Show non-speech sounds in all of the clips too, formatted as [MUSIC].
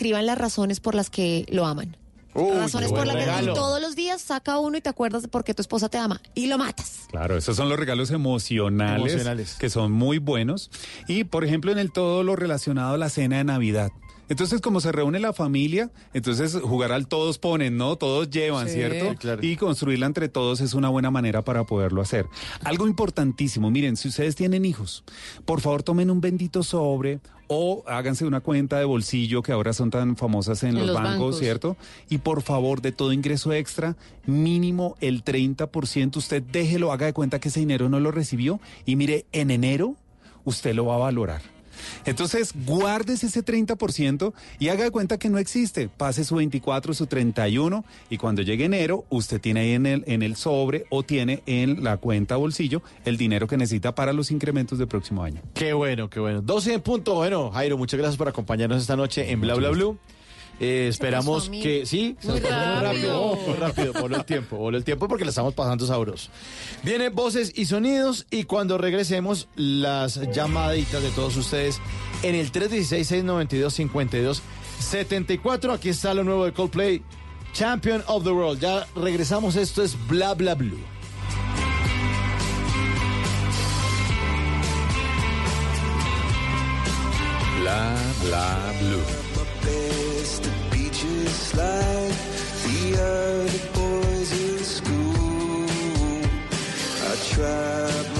escriban las razones por las que lo aman. Uy, razones por las que todos los días saca uno y te acuerdas de por qué tu esposa te ama y lo matas. Claro, esos son los regalos emocionales, Emocionales. que son muy buenos. Y, por ejemplo, en el todo lo relacionado a la cena de Navidad. Entonces, como se reúne la familia, entonces jugar al todos ponen, ¿no? Todos llevan, Sí. ¿cierto? Sí, claro. Y construirla entre todos es una buena manera para poderlo hacer. Algo importantísimo, miren, si ustedes tienen hijos, por favor tomen un bendito sobre o háganse una cuenta de bolsillo que ahora son tan famosas en, En los, los bancos, bancos. ¿cierto? Y por favor, de todo ingreso extra, mínimo el 30%, usted déjelo, haga de cuenta que ese dinero no lo recibió y mire, en enero usted lo va a valorar. Entonces, guárdese ese 30% y haga de cuenta que no existe. Pase su 24, su 31 y cuando llegue enero, usted tiene ahí en el, en el sobre o tiene en la cuenta bolsillo el dinero que necesita para los incrementos del próximo año. Qué bueno, qué bueno. 12 en punto. Bueno, Jairo, muchas gracias por acompañarnos esta noche en Bla Bla Blue. Eh, esperamos que sí, se Muy rápido. muy rápido, voló el tiempo, voló el tiempo porque la estamos pasando sabroso. Viene voces y sonidos y cuando regresemos las llamaditas de todos ustedes en el 316-692-5274. Aquí está lo nuevo de Coldplay, Champion of the World. Ya regresamos, esto es Bla Bla Blue. Bla bla blue. Like the other boys in school. I tried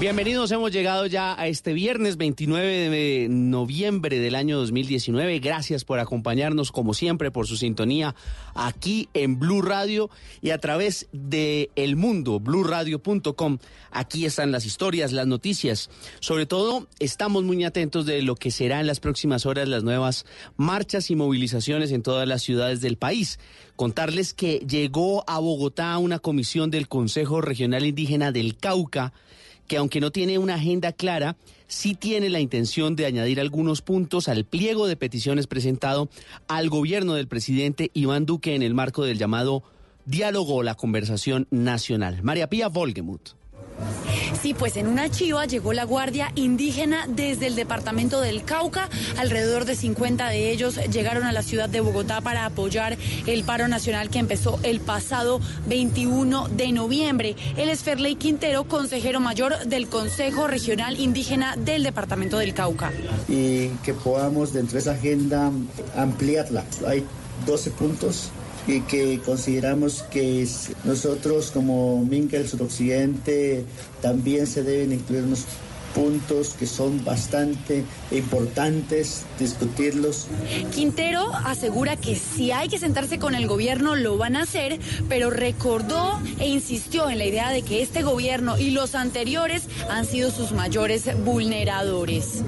Bienvenidos, hemos llegado ya a este viernes 29 de noviembre del año 2019. Gracias por acompañarnos, como siempre, por su sintonía aquí en Blue Radio y a través de El Mundo, bluradio.com. Aquí están las historias, las noticias. Sobre todo, estamos muy atentos de lo que será en las próximas horas las nuevas marchas y movilizaciones en todas las ciudades del país. Contarles que llegó a Bogotá una comisión del Consejo Regional Indígena del Cauca que aunque no tiene una agenda clara, sí tiene la intención de añadir algunos puntos al pliego de peticiones presentado al gobierno del presidente Iván Duque en el marco del llamado diálogo o la conversación nacional. María Pía Volgemuth. Sí, pues en una chiva llegó la Guardia Indígena desde el departamento del Cauca. Alrededor de 50 de ellos llegaron a la ciudad de Bogotá para apoyar el paro nacional que empezó el pasado 21 de noviembre. Él es Ferley Quintero, consejero mayor del Consejo Regional Indígena del departamento del Cauca. Y que podamos dentro de esa agenda ampliarla. Hay 12 puntos y que consideramos que nosotros como Minca del Suroccidente también se deben incluir unos puntos que son bastante importantes discutirlos. Quintero asegura que si hay que sentarse con el gobierno lo van a hacer, pero recordó e insistió en la idea de que este gobierno y los anteriores han sido sus mayores vulneradores.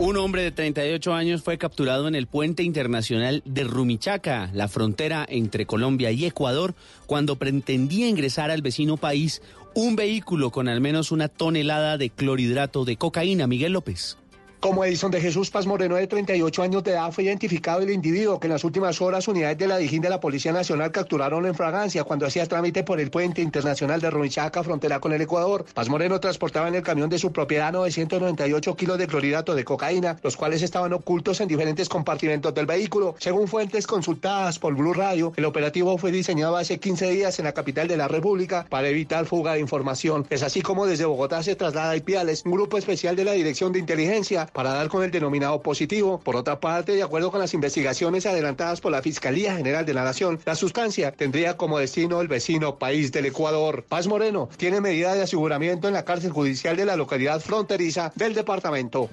Un hombre de 38 años fue capturado en el puente internacional de Rumichaca, la frontera entre Colombia y Ecuador, cuando pretendía ingresar al vecino país un vehículo con al menos una tonelada de clorhidrato de cocaína. Miguel López. Como Edison de Jesús Paz Moreno, de 38 años de edad, fue identificado el individuo que en las últimas horas unidades de la Dijín de la Policía Nacional capturaron en fragancia cuando hacía trámite por el puente internacional de Rumichaca, frontera con el Ecuador. Paz Moreno transportaba en el camión de su propiedad 998 kilos de clorhidrato de cocaína, los cuales estaban ocultos en diferentes compartimentos del vehículo. Según fuentes consultadas por Blue Radio, el operativo fue diseñado hace 15 días en la capital de la República para evitar fuga de información. Es así como desde Bogotá se traslada a Ipiales, un grupo especial de la Dirección de Inteligencia para dar con el denominado positivo. Por otra parte, de acuerdo con las investigaciones adelantadas por la Fiscalía General de la Nación, la sustancia tendría como destino el vecino país del Ecuador. Paz Moreno tiene medida de aseguramiento en la cárcel judicial de la localidad fronteriza del departamento.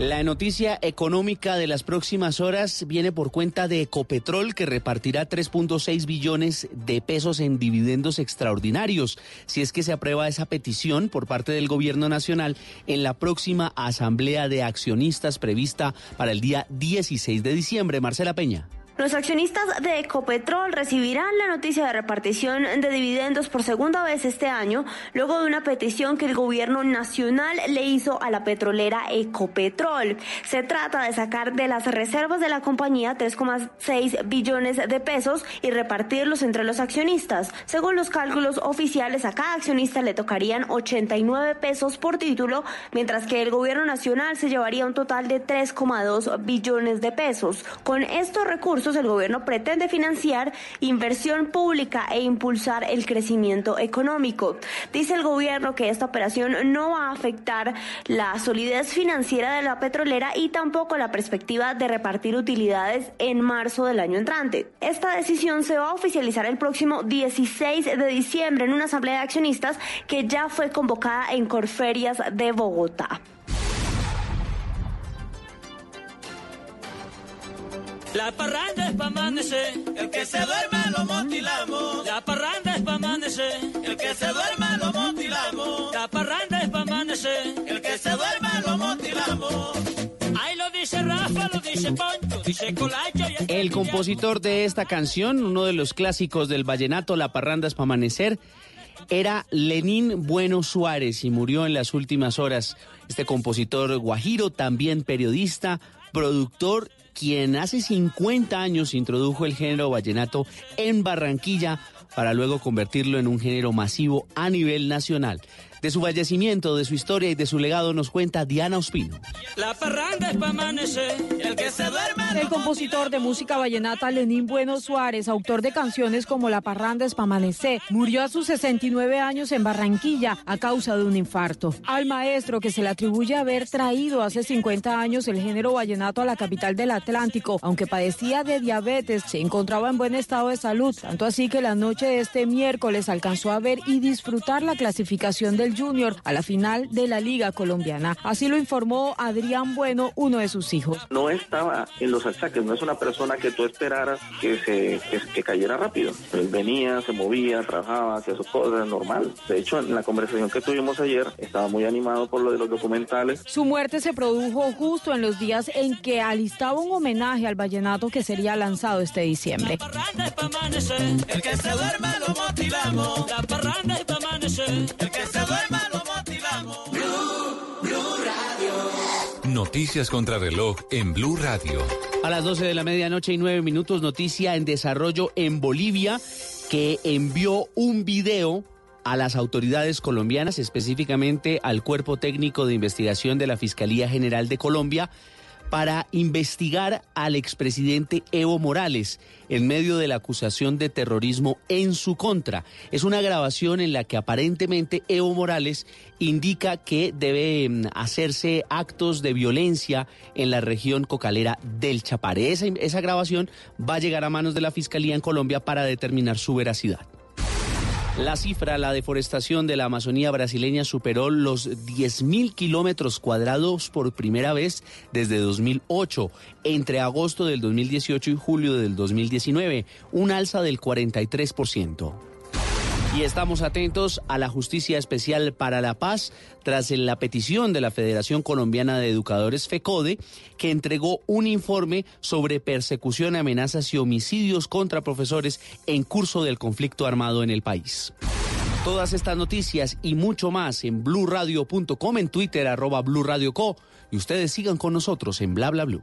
La noticia económica de las próximas horas viene por cuenta de Ecopetrol, que repartirá 3.6 billones de pesos en dividendos extraordinarios, si es que se aprueba esa petición por parte del Gobierno Nacional en la próxima Asamblea de Accionistas prevista para el día 16 de diciembre. Marcela Peña. Los accionistas de Ecopetrol recibirán la noticia de repartición de dividendos por segunda vez este año, luego de una petición que el gobierno nacional le hizo a la petrolera Ecopetrol. Se trata de sacar de las reservas de la compañía 3,6 billones de pesos y repartirlos entre los accionistas. Según los cálculos oficiales, a cada accionista le tocarían 89 pesos por título, mientras que el gobierno nacional se llevaría un total de 3,2 billones de pesos. Con estos recursos, el gobierno pretende financiar inversión pública e impulsar el crecimiento económico. Dice el gobierno que esta operación no va a afectar la solidez financiera de la petrolera y tampoco la perspectiva de repartir utilidades en marzo del año entrante. Esta decisión se va a oficializar el próximo 16 de diciembre en una asamblea de accionistas que ya fue convocada en Corferias de Bogotá. La parranda es pa' amanecer, el que se duerma lo motilamos. La parranda es pa' amanecer, el que se duerma lo motilamos. La parranda es pa' amanecer, el que se duerma lo motilamos. Ahí lo dice Rafa, lo dice Poncho, dice Colacho. Y El compositor de esta canción, uno de los clásicos del vallenato, La parranda es pa' amanecer, era Lenín Bueno Suárez y murió en las últimas horas. Este compositor guajiro, también periodista, productor quien hace 50 años introdujo el género vallenato en Barranquilla para luego convertirlo en un género masivo a nivel nacional. De su fallecimiento, de su historia y de su legado nos cuenta Diana Ospino. La parranda es pa' amanecer, el que se duerma El compositor de música vallenata Lenín Bueno Suárez, autor de canciones como La parranda es pa' amanecer, murió a sus 69 años en Barranquilla a causa de un infarto. Al maestro que se le atribuye haber traído hace 50 años el género vallenato a la capital del Atlántico, aunque padecía de diabetes, se encontraba en buen estado de salud, tanto así que la noche de este miércoles alcanzó a ver y disfrutar la clasificación del Junior a la final de la Liga Colombiana. Así lo informó Adrián Bueno, uno de sus hijos. no estaba en los achaques, no es una persona que tú esperaras que se que, que cayera rápido. Él venía, se movía, trabajaba, hacía sus cosas, normal. De hecho, en la conversación que tuvimos ayer, estaba muy animado por lo de los documentales. Su muerte se produjo justo en los días en que alistaba un homenaje al vallenato que sería lanzado este diciembre. parranda es pa' amanecer, el que se duerma lo motilamos. La parranda es pa' el que duerma lo motilamos. Blue, Blue Radio. Noticias contra reloj en Blue Radio. A las 12 de la medianoche y 9 minutos, noticia en desarrollo en Bolivia. que envió un video a las autoridades colombianas, específicamente al Cuerpo Técnico de Investigación de la Fiscalía General de Colombia, para investigar al expresidente Evo Morales en medio de la acusación de terrorismo en su contra. Es una grabación en la que aparentemente Evo Morales indica que debe mm, hacerse actos de violencia en la región cocalera del Chapare. Esa, esa grabación va a llegar a manos de la Fiscalía en Colombia para determinar su veracidad. La cifra, la deforestación de la Amazonía brasileña superó los 10.000 kilómetros cuadrados por primera vez desde 2008, entre agosto del 2018 y julio del 2019, un alza del 43%. Y estamos atentos a la Justicia Especial para la Paz tras la petición de la Federación Colombiana de Educadores FECODE, que entregó un informe sobre persecución, amenazas y homicidios contra profesores en curso del conflicto armado en el país. Todas estas noticias y mucho más en blurradio.com, en Twitter, arroba blurradioco. Y ustedes sigan con nosotros en bla bla blue.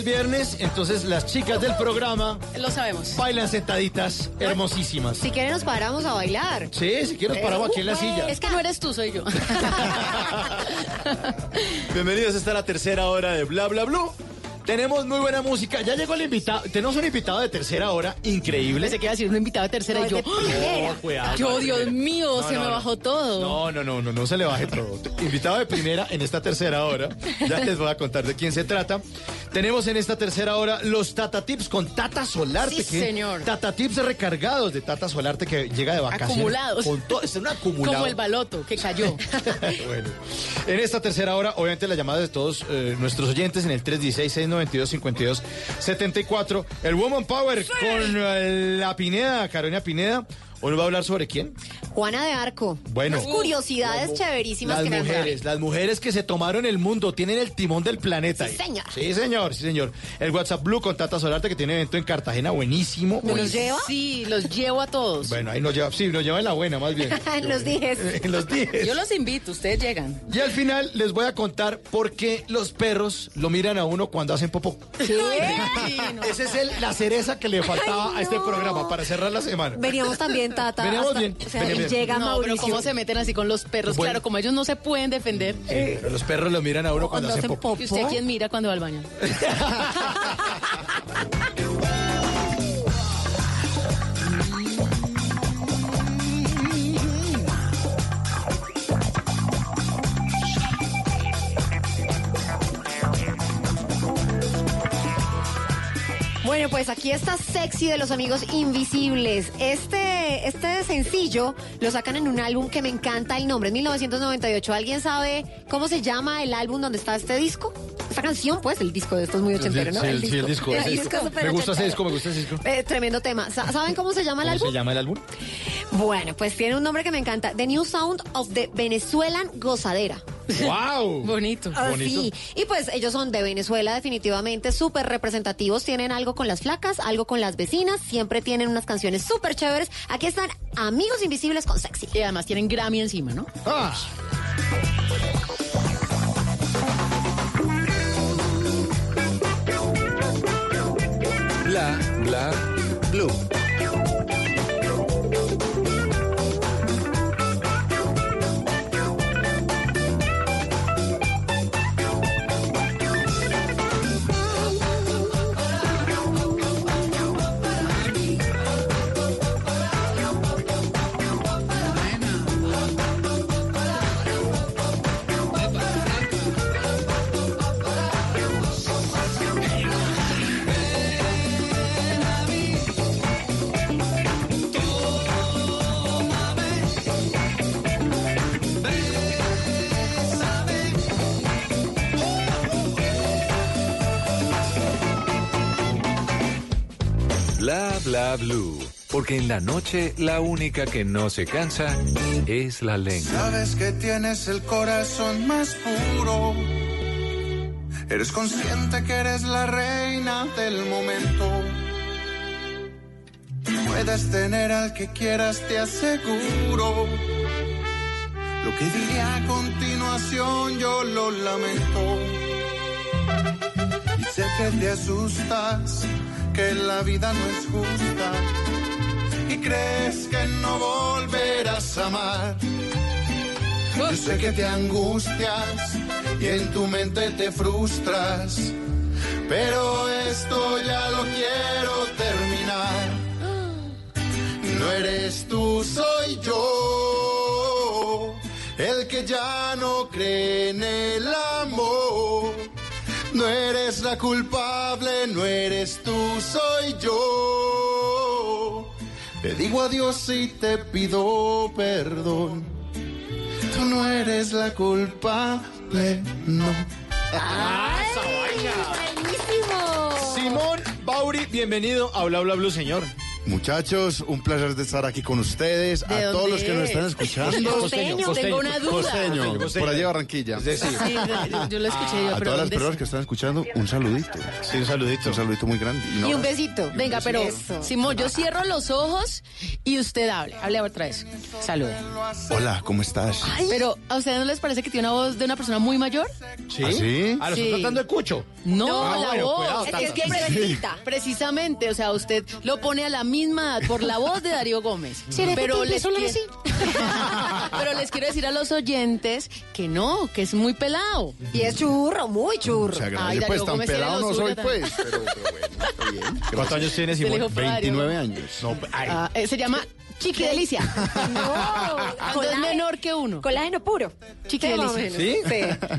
Es viernes, entonces las chicas del programa Lo sabemos. bailan sentaditas, hermosísimas. Si quieren nos paramos a bailar. Sí, si quieres paramos aquí en la silla. Es que no eres tú, soy yo. [LAUGHS] Bienvenidos, esta es la tercera hora de Bla Bla Blue. Tenemos muy buena música. Ya llegó el invitado. Tenemos un invitado de tercera hora increíble. Se queda decir un invitado de tercera No, y yo. de primera. No, cuidado, Yo, Dios mío, No, se no, me no. bajó todo. No, no, no, no, no se le baje todo. Invitado de primera en esta tercera hora. Ya les voy a contar de quién se trata. Tenemos en esta tercera hora los Tata Tips con Tata Solarte. Sí, que- señor. Tata Tips recargados de Tata Solarte que llega de vacaciones. Acumulados. Con todo, es un acumulado. Como el baloto que cayó. [LAUGHS] Bueno, en esta tercera hora, obviamente la llamada de todos eh, nuestros oyentes en el 316-692-5274. El Woman Power con eh, la Pineda, Carolina Pineda. Hoy nos va a hablar sobre quién. Juana de Arco. Bueno. Unas curiosidades chéverísimas Las que me mujeres, las mujeres que se tomaron el mundo, tienen el timón del planeta. Sí, ahí. señor. Sí, señor, sí, señor. El WhatsApp Blue con Tata Solarte que tiene evento en Cartagena, buenísimo. ¿Me los lleva? Sí, los llevo a todos. Bueno, ahí nos lleva, sí, nos lleva en la buena, más bien. Los [LAUGHS] dijes. en los dijes. [LAUGHS] Yo los invito, ustedes llegan. Y al final les voy a contar por qué los perros lo miran a uno cuando hacen popó. [LAUGHS] Esa es el- la cereza que le faltaba a este programa para cerrar la semana. Veníamos también, Tata. Veníamos hasta- bien, O sea, veníamos llega no, Mauricio. pero cómo se meten así con los perros. Bueno. Claro, como ellos no se pueden defender. Pero los perros lo miran a uno cuando, hacen popó. ¿Y usted quién mira cuando va al baño? [LAUGHS] Bueno, pues aquí está Sexy de los Amigos Invisibles. Este, este sencillo lo sacan en un álbum que me encanta el nombre, es 1998. ¿Alguien sabe cómo se llama el álbum donde está este disco? Esta canción, pues, el disco de esto es muy ochentero, ¿no? Sí, sí, el disco. El [LAUGHS] ese disco Me gusta ese disco, me gusta ese disco. Eh, tremendo tema. Sa- ¿Saben cómo se llama el ¿Cómo álbum? se llama el álbum? Bueno, pues tiene un nombre que me encanta. The New Sound of the Venezuelan Gozadera. [LAUGHS] ¡Wow! Bonito. Ah, Bonito. sí. Y pues ellos son de Venezuela definitivamente súper representativos, tienen algo con las flacas, algo con las vecinas, siempre tienen unas canciones súper chéveres. Aquí están Amigos Invisibles con Sexy. Y además tienen Grammy encima, ¿no? Ah. Bla, bla, blue. Bla, bla, blue. Porque en la noche la única que no se cansa es la lengua. Sabes que tienes el corazón más puro. Eres consciente que eres la reina del momento. Puedes tener al que quieras, te aseguro. Lo que diré a continuación yo lo lamento. Y sé que te asustas, que la vida no es justa. Y crees que no volverás a amar. Yo sé que te angustias y en tu mente te frustras. Pero esto ya lo quiero terminar. No eres tú, soy yo. El que ya no cree en el amor. No eres la culpable, no eres tú, soy yo. Te digo adiós y te pido perdón. Tú no eres la culpable, no. ¡Ah, esa vaina! ¡Buenísimo! Simón Bauri, bienvenido a Bla Bla Blue, señor. Muchachos, un placer de estar aquí con ustedes, ¿De a todos los que nos es? están escuchando. Costeño. Tengo una duda. Costeño, Costeño. por allí de Barranquilla. Sí, sí. Yo lo escuché yo, A pero todas las ¿dónde personas es? que están escuchando, un saludito. Sí, un saludito. Un saludito muy grande. Y un besito. Venga, pero Eso. Simón, yo cierro los ojos y usted hable. Hable otra vez. Salude. Hola, ¿cómo estás? Pero, ¿a ustedes no les parece que tiene una voz de una persona muy mayor? ¿Sí? ¿Ah, sí? Ah, lo Sí. tratando de cucho. No, Ah, la bueno, voz. cuidado, es que, es que precisamente, o sea, usted lo pone a la misma edad por la voz de Darío Gómez. ¿Será que Pero les, empezó la qui- pero les quiero decir a los oyentes que no, que es muy pelado. Y es churro, muy churro. Se Ay, Darío pues tan Gómez pelado no soy, también. pues. Pero, pero bueno, está bien. ¿Cuántos años tiene Se le Simón? dijo Darío 29 Gómez. años. No, ay, Ah, eh, se llama Chiqui Delicia. [LAUGHS] No, es menor que uno. Colágeno puro. Chiqui delicia. ¿Sí?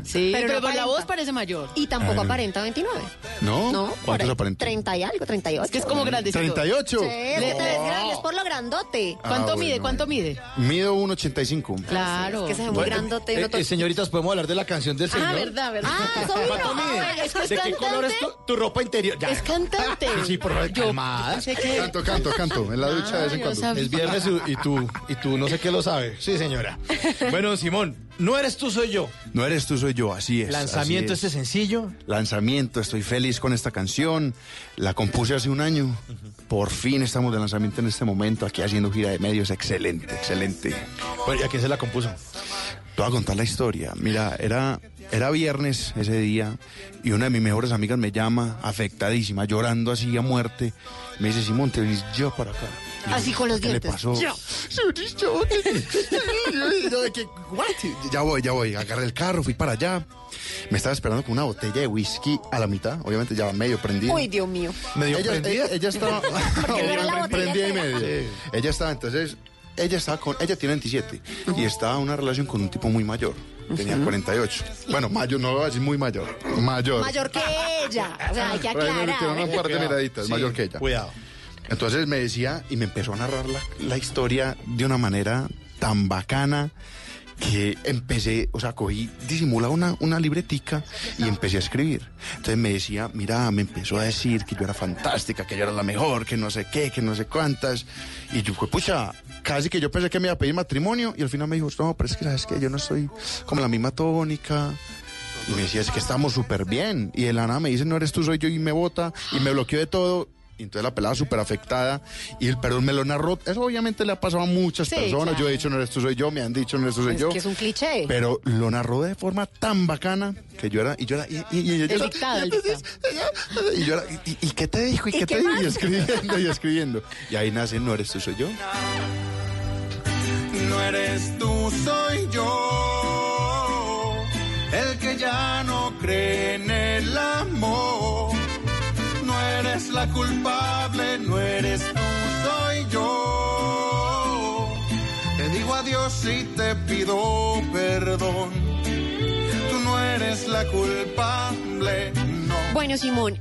Sí, pero, Pero no por la aparenta. voz parece mayor. Y tampoco Ah. aparenta 29. ¿No? No, ¿Cuántos ahí, aparentan? 30 y algo, 38. Es que es como grandecito. 38. Sí, es grande, es por lo grandote. ¿Cuánto Ah, mide? bueno. ¿Cuánto mide? Mido 1,85. Claro. Es que se ve muy grandote. y eh, eh, señoritas, podemos hablar de la canción del señor. Ah, verdad, verdad. Ah, soy ¿Cuánto mide? Ah, es que es ¿De qué color es tu, cantante. tu ropa interior? Ya. Es cantante. Sí, por favor, calmada. que- Canto, canto, canto. En la ducha de vez en Ah, cuando. Es viernes Y tú, y tú no sé qué lo sabe. Sí, señora. Bueno, Simón, no eres tú, soy yo. No eres tú, soy yo, así es. Lanzamiento así este es. sencillo. Lanzamiento, estoy feliz con esta canción. La compuse hace un año. Por fin estamos de lanzamiento en este momento, aquí haciendo gira de medios. Excelente, excelente. Bueno, ¿y a quién se la compuso? Te voy a contar la historia. Mira, era, era viernes ese día y una de mis mejores amigas me llama, afectadísima, llorando así a muerte. Me dice, Simón, te venís yo para acá. Así con los ¿Qué le dientes. pasó? Yo. Yo, yo, ¿qué? Ya voy, ya voy. Agarré el carro, fui para allá. Me estaba esperando con una botella de whisky a la mitad, obviamente ya medio prendida. Uy, Dios mío. ¿Medio ella, prendida? ella, ella estaba no prendida y medio. Ella estaba entonces, ella estaba con, ella tiene 27 y estaba en una relación con un tipo muy mayor. Tenía 48. Bueno, mayor, no voy a decir muy mayor. Mayor. Mayor que ella. O sea, hay que aclarar. un par de miraditas, Sí, mayor que ella. Cuidado. Entonces me decía y me empezó a narrar la, la historia de una manera tan bacana que empecé, o sea, cogí, disimula una, una libretica y empecé a escribir. Entonces me decía, mira, me empezó a decir que yo era fantástica, que yo era la mejor, que no sé qué, que no sé cuántas. Y yo, pues, pucha, casi que yo pensé que me iba a pedir matrimonio y al final me dijo, no, pero es que sabes que yo no estoy como la misma tónica. Y me decía, es que estamos súper bien. Y el Ana me dice, no eres tú, soy yo, y me vota, y me bloqueó de todo. Y entonces la pelada súper afectada. Y el perdón me lo narró. Eso obviamente le ha pasado a muchas Sí, personas. claro. Yo he dicho, no eres tú, soy yo. Me han dicho, no eres tú, soy Es yo. que es un cliché. Pero lo narró de forma tan bacana que yo era. Y yo era. Y, y, y, ella- El dictado, el dictado. y yo era. ¿Y, y qué te dijo? ¿Y, ¿Y qué, te dijo? Y escribiendo, y escribiendo. Y ahí nace, no eres tú, soy yo. No eres tú, soy yo. El que ya no cree en el amor. La culpable, no eres tú, soy yo. Te digo adiós y te pido perdón. Tú no eres la culpable, no. Bueno, Simón,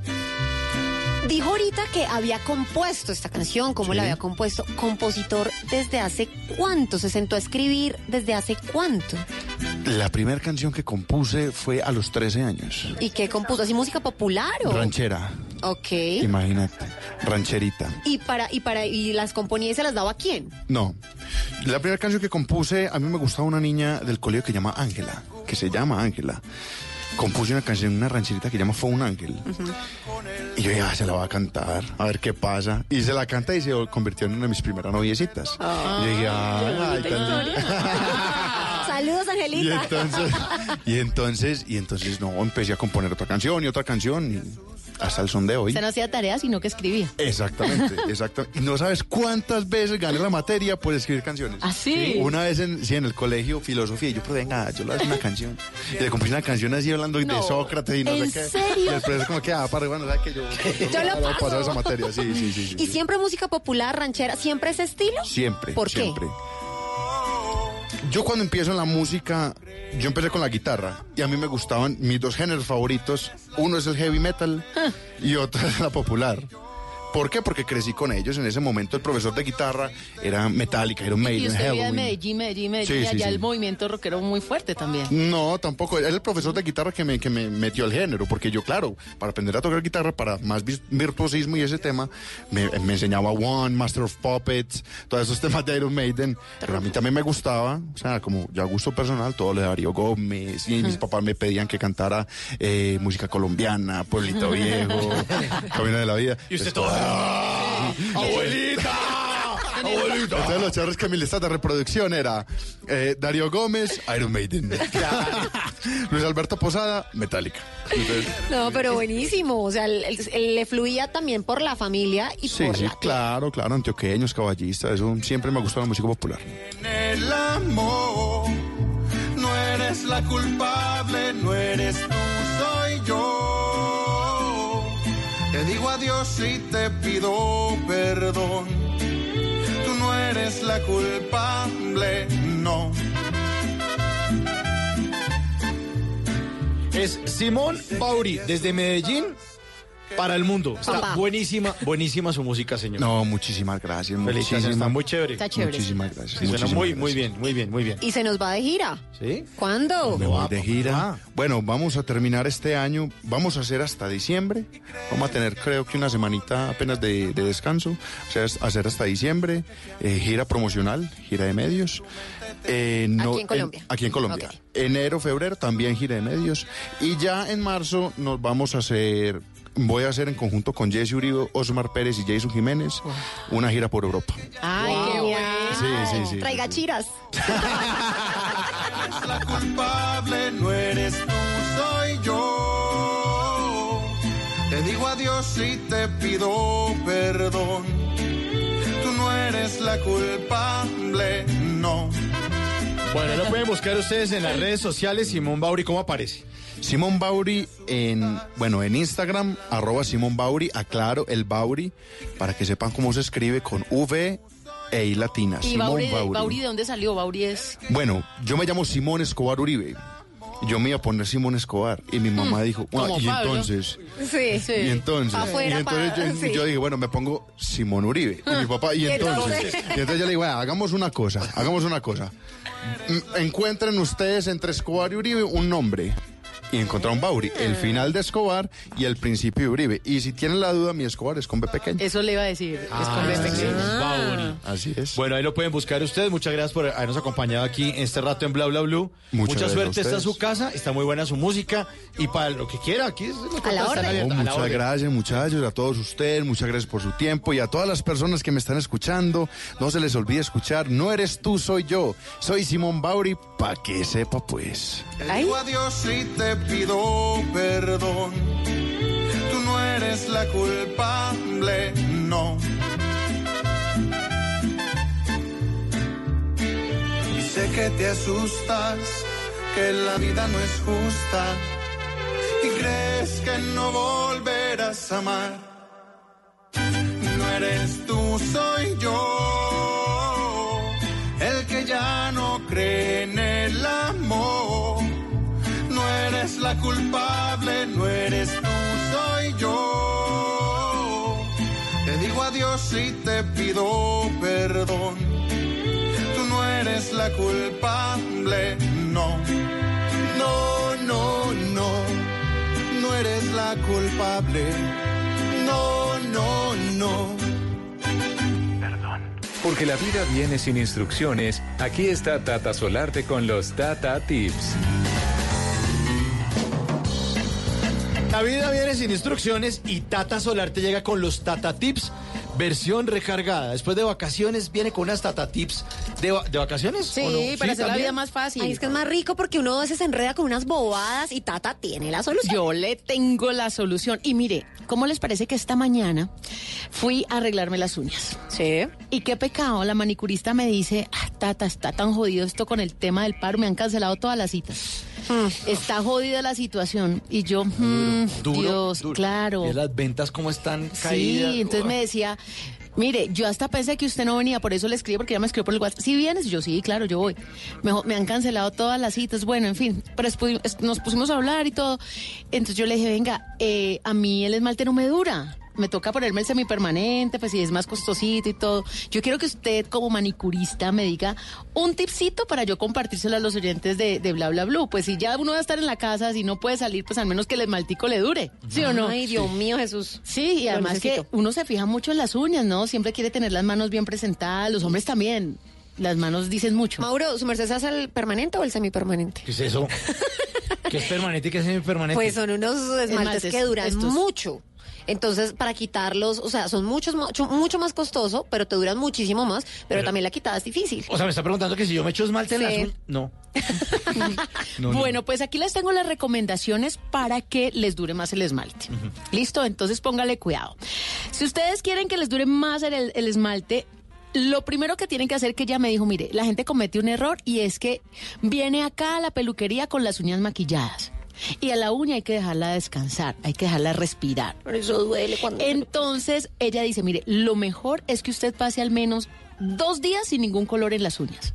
dijo ahorita que había compuesto esta canción, ¿cómo la había compuesto? Compositor, ¿desde hace cuánto? ¿Se sentó a escribir desde hace cuánto? La primera canción que compuse fue a los 13 años. ¿Y qué compuso? ¿Así música popular o...? Ranchera, Ok. imagínate. Rancherita. ¿Y para, y para, y las componía y se las daba a quién? No. La primera canción que compuse, a mí me gustaba una niña del colegio que llama Ángela, que se llama Ángela. Compuse una canción, una rancherita que llama Fue un ángel. Y yo ya se la va a cantar, a ver qué pasa. Y se la canta y se convirtió en una de mis primeras noviecitas. y yo dije, ay, tan linda". Saludos, Y Angelita. entonces, y entonces, y entonces no, empecé a componer otra canción y otra canción y hasta el son de hoy. Usted no hacía tareas, sino que escribía. Exactamente, [LAUGHS] exacto. Y no sabes cuántas veces gané la materia por escribir canciones. ¿Ah, sí? Una vez en, sí, en el colegio, filosofía, y yo, pero venga, yo le hago una canción. Y le compuse una canción así hablando de Sócrates y no ¿en sé qué. serio? Y el profesor como que, ah, para bueno, ¿sabes que yo, [LAUGHS] Yo lo [LAUGHS] voy a paso. pasar esa materia? Sí, sí, sí. sí, ¿Y sí. siempre música popular, ranchera, siempre ese estilo? Siempre. ¿Por qué? Yo cuando empiezo en la música, yo empecé con la guitarra y a mí me gustaban mis dos géneros favoritos. Uno es el heavy metal Ah. y otro es la popular. ¿Por qué? Porque crecí con ellos. En ese momento el profesor de guitarra era Metallica, Iron Y Maiden, usted vivía en. Medellín, Medellín, Medellín, Sí, y sí, allá sí. el movimiento rockero muy fuerte también. No, tampoco. Era el profesor de guitarra que me, que me metió el género, porque yo, claro, para aprender a tocar guitarra, para más virtuosismo y ese tema, me, me enseñaba One, Master of Puppets, todos esos temas de Iron Maiden, pero a mí también me gustaba, o sea, como ya gusto personal, todo lo de Darío Gómez, y mis papás me pedían que cantara eh, música colombiana, Pueblito Viejo, [LAUGHS] Camino de la Vida. Y usted todo. ¡Abuelita! [LAUGHS] ¡Abuelita! Entonces los charros que mi lista de reproducción era eh, Darío Gómez, Iron Maiden. Luis Alberto Posada, Metallica. Entonces, No, pero buenísimo. O sea, el- el- el- le fluía también por la familia y sí, por sí, la... claro, claro, antioqueños, caballistas, eso siempre me gustó la música popular. en el amor. No eres la culpable, no eres tú, soy yo. Adiós y te pido perdón. Tú no eres la culpable, no. Es Simón Bauri, desde Medellín. Para el mundo. Está Papá. buenísima, buenísima su música, señor. No, muchísimas gracias. Muchísimas, está muy chévere. Está chévere. Muchísimas gracias. Sí, suena muy, gracias. muy bien, muy bien, muy bien. Y se nos va de gira. ¿Sí? ¿Cuándo? Me voy de gira. Bueno, vamos a terminar este año. Vamos a hacer hasta diciembre. Vamos a tener, creo que una semanita apenas de, de descanso. O sea, hacer hasta diciembre. eh, gira promocional, gira de medios. Eh, no- Aquí en Colombia. aquí en Colombia. Enero, febrero también gira de medios. Y ya en marzo nos vamos a hacer. Voy a hacer en conjunto con Jesse Uribe, Osmar Pérez y Jason Jiménez una gira por Europa. Ay, qué bueno. Sí, sí, sí. Traiga chiras. [LAUGHS] la culpable, no eres tú, soy yo. Te digo adiós y te pido perdón. Tú no eres la culpable, no. Bueno, lo pueden buscar ustedes en las redes sociales. Simón Bauri, ¿cómo aparece? Simón Bauri en, bueno, en Instagram, arroba Simón Bauri, aclaro el Bauri, para que sepan cómo se escribe con V e I latina. ¿Y Simón Bauri, Bauri. Bauri de dónde salió? Bauri es... Bueno, yo me llamo Simón Escobar Uribe. Yo me iba a poner Simón Escobar y mi mamá dijo, "Ah, y Pablo. entonces, Sí. Sí. y entonces, afuera, y entonces yo, sí. yo dije, bueno, me pongo Simón Uribe. Y mi papá, y [LAUGHS] Y entonces, entonces. y entonces yo le digo, "Vea, hagamos una cosa, hagamos una cosa. Encuentren ustedes entre Escobar y Uribe un nombre. Y encontraron Bauri, el final de Escobar y el principio de Uribe. Y si tienen la duda, mi Escobar es con B pequeño. Eso le iba a decir. es con Ah, B sí, pequeño. Bauri. Así es. Bueno, ahí lo pueden buscar ustedes. Muchas gracias por habernos acompañado aquí en este rato en Bla Bla Blue. Muchas Mucha suerte, está ustedes. su casa, está muy buena su música y para lo que quiera, aquí es lo que A la orden. Oh, a la muchas orden. gracias, muchachos, a todos ustedes, muchas gracias por su tiempo y a todas las personas que me están escuchando. No se les olvide escuchar, no eres tú, soy yo. Soy Simón Bauri, pa' que sepa pues. Digo adiós y te pido perdón. Tú no eres la culpable, no. Y sé que te asustas, que la vida no es justa. Y crees que no volverás a amar. Pido perdón. Tú no eres la culpable, no. No, no, no. No eres la culpable. No, no, no. Porque la vida viene sin instrucciones, aquí está Tata Solarte con los Tata Tips. La vida viene sin instrucciones y Tata Solarte llega con los Tata Tips, versión recargada. Después de vacaciones viene con unas Tata Tips. ¿De, va- de vacaciones? Sí, ¿o no? para hacer la ¿también? vida más fácil. Ay, es que es más rico porque uno a veces se enreda con unas bobadas y Tata tiene la solución. Yo le tengo la solución. Y mire, ¿cómo les parece que esta mañana fui a arreglarme las uñas? Sí. Y qué pecado, la manicurista me dice, ah, Tata, está tan jodido esto con el tema del paro, me han cancelado todas las citas. Está jodida la situación. Y yo, mm, Duro, Dios, duro. claro. Y las ventas cómo están caídas. Sí, entonces me decía, mire, yo hasta pensé que usted no venía, por eso le escribí, porque ya me escribió por el WhatsApp. ¿Sí vienes? Yo, sí, claro, yo voy. Me, me han cancelado todas las citas, bueno, en fin. Pero después nos pusimos a hablar y todo. Entonces yo le dije, venga, eh, a mí el esmalte no me dura. Me toca ponerme el semipermanente, pues si es más costosito y todo. Yo quiero que usted, como manicurista, me diga un tipcito para yo compartírselo a los oyentes de, de Bla Bla Blue. Pues si ya uno va a estar en la casa, si no puede salir, pues al menos que el esmaltico le dure. ¿Sí o no? Ay, Dios mío, Jesús. Sí, y Lo además que uno se fija mucho en las uñas, ¿no? Siempre quiere tener las manos bien presentadas, los hombres también. Las manos dicen mucho. Mauro, ¿su merced se hace el permanente o el semipermanente? ¿Qué es eso? [LAUGHS] ¿Qué es permanente y qué es semipermanente? Pues son unos esmaltes Esmaltes, que duran estos. mucho. Entonces, para quitarlos, o sea, son muchos, mucho, mucho más costoso, pero te duran muchísimo más, pero, Pero- también la quitada es difícil. O sea, me está preguntando que si yo me echo esmalte en Sí. uñas. No. [LAUGHS] No, no. bueno, pues aquí les tengo las recomendaciones para que les dure más el esmalte. Listo, entonces póngale cuidado. Si ustedes quieren que les dure más el, el esmalte, lo primero que tienen que hacer, que ella me dijo, mire, la gente comete un error y es que viene acá a la peluquería con las uñas maquilladas. Y a la uña hay que dejarla descansar, hay que dejarla respirar. Por eso duele cuando... Entonces ella dice, mire, lo mejor es que usted pase al menos dos días sin ningún color en las uñas.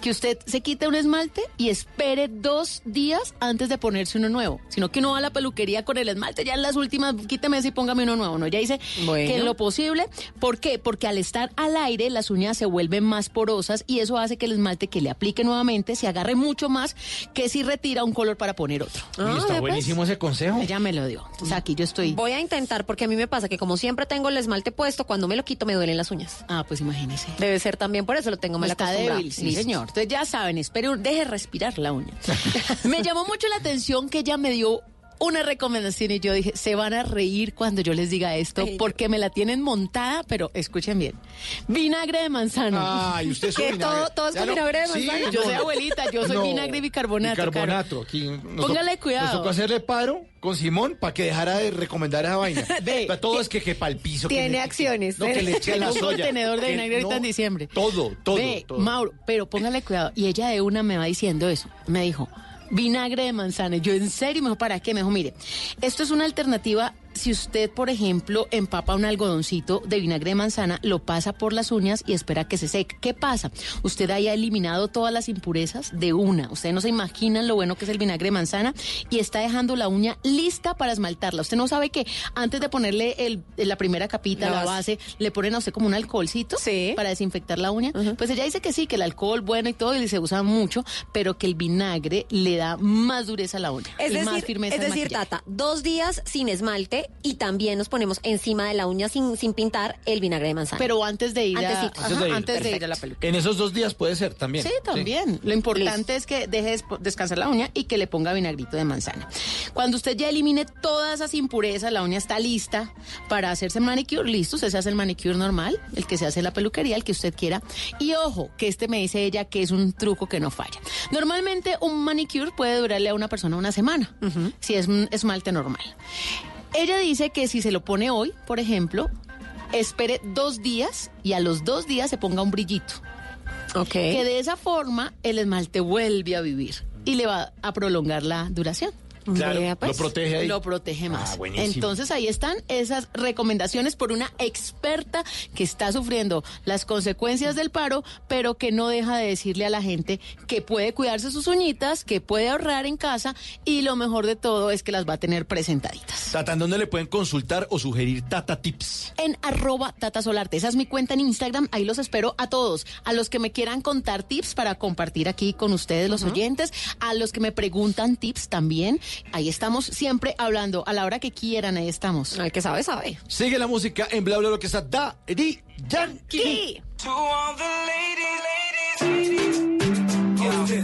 Que usted se quite un esmalte y espere dos días antes de ponerse uno nuevo. Sino que uno va a la peluquería con el esmalte, ya en las últimas, quíteme ese y póngame uno nuevo. No, ya dice Bueno. que en lo posible. ¿Por qué? Porque al estar al aire, las uñas se vuelven más porosas y eso hace que el esmalte que le aplique nuevamente se agarre mucho más que si retira un color para poner otro. Uy, está Ah, buenísimo ese consejo. Ella me lo dio. Entonces aquí yo estoy. Voy a intentar porque a mí me pasa que como siempre tengo el esmalte puesto, cuando me lo quito me duelen las uñas. Ah, pues imagínese. Debe ser también por eso lo tengo mal Está acostumbrado. débil, sí, Listo. Señor. Entonces ya saben, espere, deje respirar la uña. [LAUGHS] me llamó mucho la atención que ella me dio una recomendación y yo dije, se van a reír cuando yo les diga esto Ay, porque me la tienen montada, pero escuchen bien. Vinagre de manzana. Ay, usted es un ¿Todo- todo es con vinagre de manzana? Yo soy abuelita, yo soy [LAUGHS] vinagre y bicarbonato, Bicarbonato, aquí. nos Póngale cuidado. Nos tocó hacerle paro con Simón para que dejara de recomendar esa vaina. [LAUGHS] Ve, todo es que, que el piso. que Tiene le- acciones. No, que le eche a la un soya. contenedor de vinagre ahorita no, en diciembre. Todo, todo, Ve, todo. Mauro, pero póngale cuidado. Y ella de una me va diciendo eso. Me dijo, vinagre de manzana. Yo, ¿en serio? Me ¿para qué? Me mire, esto es una alternativa. Si usted, por ejemplo, empapa un algodoncito de vinagre de manzana, lo pasa por las uñas y espera que se seque. ¿Qué pasa? Usted haya eliminado todas las impurezas de una. Ustedes no se imaginan lo bueno que es el vinagre de manzana y está dejando la uña lista para esmaltarla. Usted no sabe que antes de ponerle el, la primera capita, La la base. base, le ponen a usted como un alcoholcito Sí. para desinfectar la uña. Pues ella dice que sí, que el alcohol bueno y todo y se usa mucho, pero que el vinagre le da más dureza a la uña Es y más decir, firmeza es decir. Tata, dos días sin esmalte y también nos ponemos encima de la uña sin, sin pintar el vinagre de manzana. Pero antes de ir, a, ajá, Antes de ir. antes de ir a la peluquería. En esos dos días puede ser también. Sí, también. Lo importante es que deje descansar la uña y que le ponga vinagrito de manzana. Cuando usted ya elimine todas esas impurezas, la uña está lista para hacerse manicure. Listo, usted se hace el manicure normal, el que se hace en la peluquería, el que usted quiera. Y ojo, que este me dice ella que es un truco que no falla. Normalmente un manicure puede durarle a una persona una semana, si es un esmalte normal. Ella dice que si se lo pone hoy, por ejemplo, espere dos días y a los dos días se ponga un brillito. Ok. Que de esa forma el esmalte vuelve a vivir y le va a prolongar la duración. Claro, Vea, pues. lo protege ahí. Lo protege más. Ah, buenísimo. Entonces ahí están esas recomendaciones por una experta que está sufriendo las consecuencias del paro, pero que no deja de decirle a la gente que puede cuidarse sus uñitas, que puede ahorrar en casa y lo mejor de todo es que las va a tener presentaditas. Tata, ¿en dónde le pueden consultar o sugerir Tata Tips? en arroba Tata Solarte. Esa es mi cuenta en Instagram. Ahí los espero a todos. A los que me quieran contar tips para compartir aquí con ustedes, los oyentes. A los que me preguntan tips también. Ahí estamos siempre hablando. A la hora que quieran, ahí estamos. El que sabe, sabe. Sigue la música en bla bla lo que está Da Di Yankee. To all the ladies, ladies, ladies.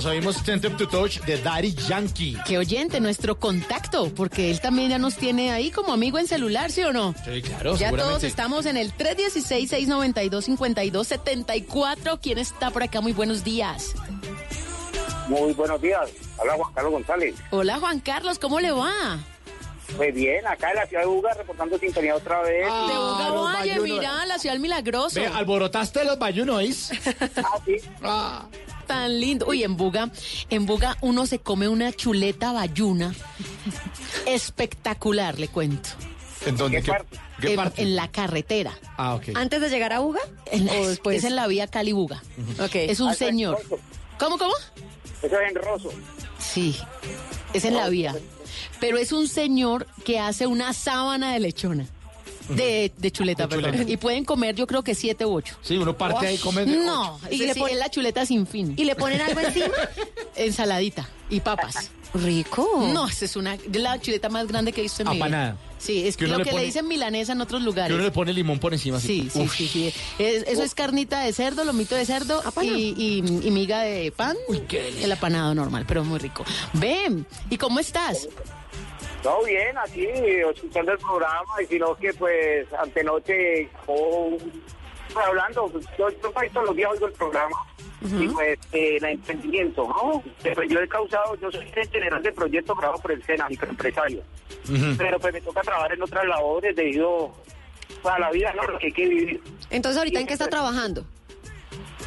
Mientras oímos Tempted to Touch de Daddy Yankee. Que oyente, nuestro contacto, porque él también ya nos tiene ahí como amigo en celular, ¿sí o no? Sí, claro, Ya todos estamos en el 316-692-5274. ¿Quién está por acá? Muy buenos días. Muy buenos días. Habla Juan Carlos González. Hola Juan Carlos, ¿cómo le va? Muy bien, acá en la ciudad de Buga, reportando sintonía otra vez. Ah, de Buga los Valle, Bayunos. mira, la ciudad del milagroso. Ve, alborotaste los bayunois. Ah, sí. Ah, tan lindo. Uy, en Buga, en Buga uno se come una chuleta bayuna espectacular, le cuento. ¿En dónde? ¿Qué, qué en, parte? en la carretera. Ah, ok. ¿Antes de llegar a Buga? En la- ¿O después? Es en la vía Cali-Buga. Ok. Es un Ah, señor. ¿Cómo, cómo? Eso es en Rosso. Sí, es en la vía. Pero es un señor que hace una sábana de lechona. De, de chuleta, De perdón. chuleta. Y pueden comer, yo creo que siete u ocho. Sí, uno parte ahí y come. No, Y y le le pon- es la chuleta sin fin. ¿Y le ponen algo encima? [LAUGHS] Ensaladita y papas. Rico. No, esa es una de la chuleta más grande que he visto en mi vida. Apanada. Sí, es Que que lo le que pone- le dicen milanesa en otros Que lugares. uno le pone limón por encima. así. Sí, sí, Uf. sí, sí. Es- eso es carnita de cerdo, lomito de cerdo y, y- y miga de pan. el apanado normal, pero muy rico. Ven, ¿y cómo estás? No, bien, aquí escuchando el programa y sino que pues antenoche o pues, hablando, pues, yo, yo casi todos los días oigo el programa y pues eh, el emprendimiento, ¿no? Yo he causado, yo soy gerente general de proyecto grabado por el SENA, microempresario, pero pues me toca trabajar en otras labores debido a la vida, ¿no? Lo que hay que vivir. Entonces, ¿ahorita en qué está trabajando?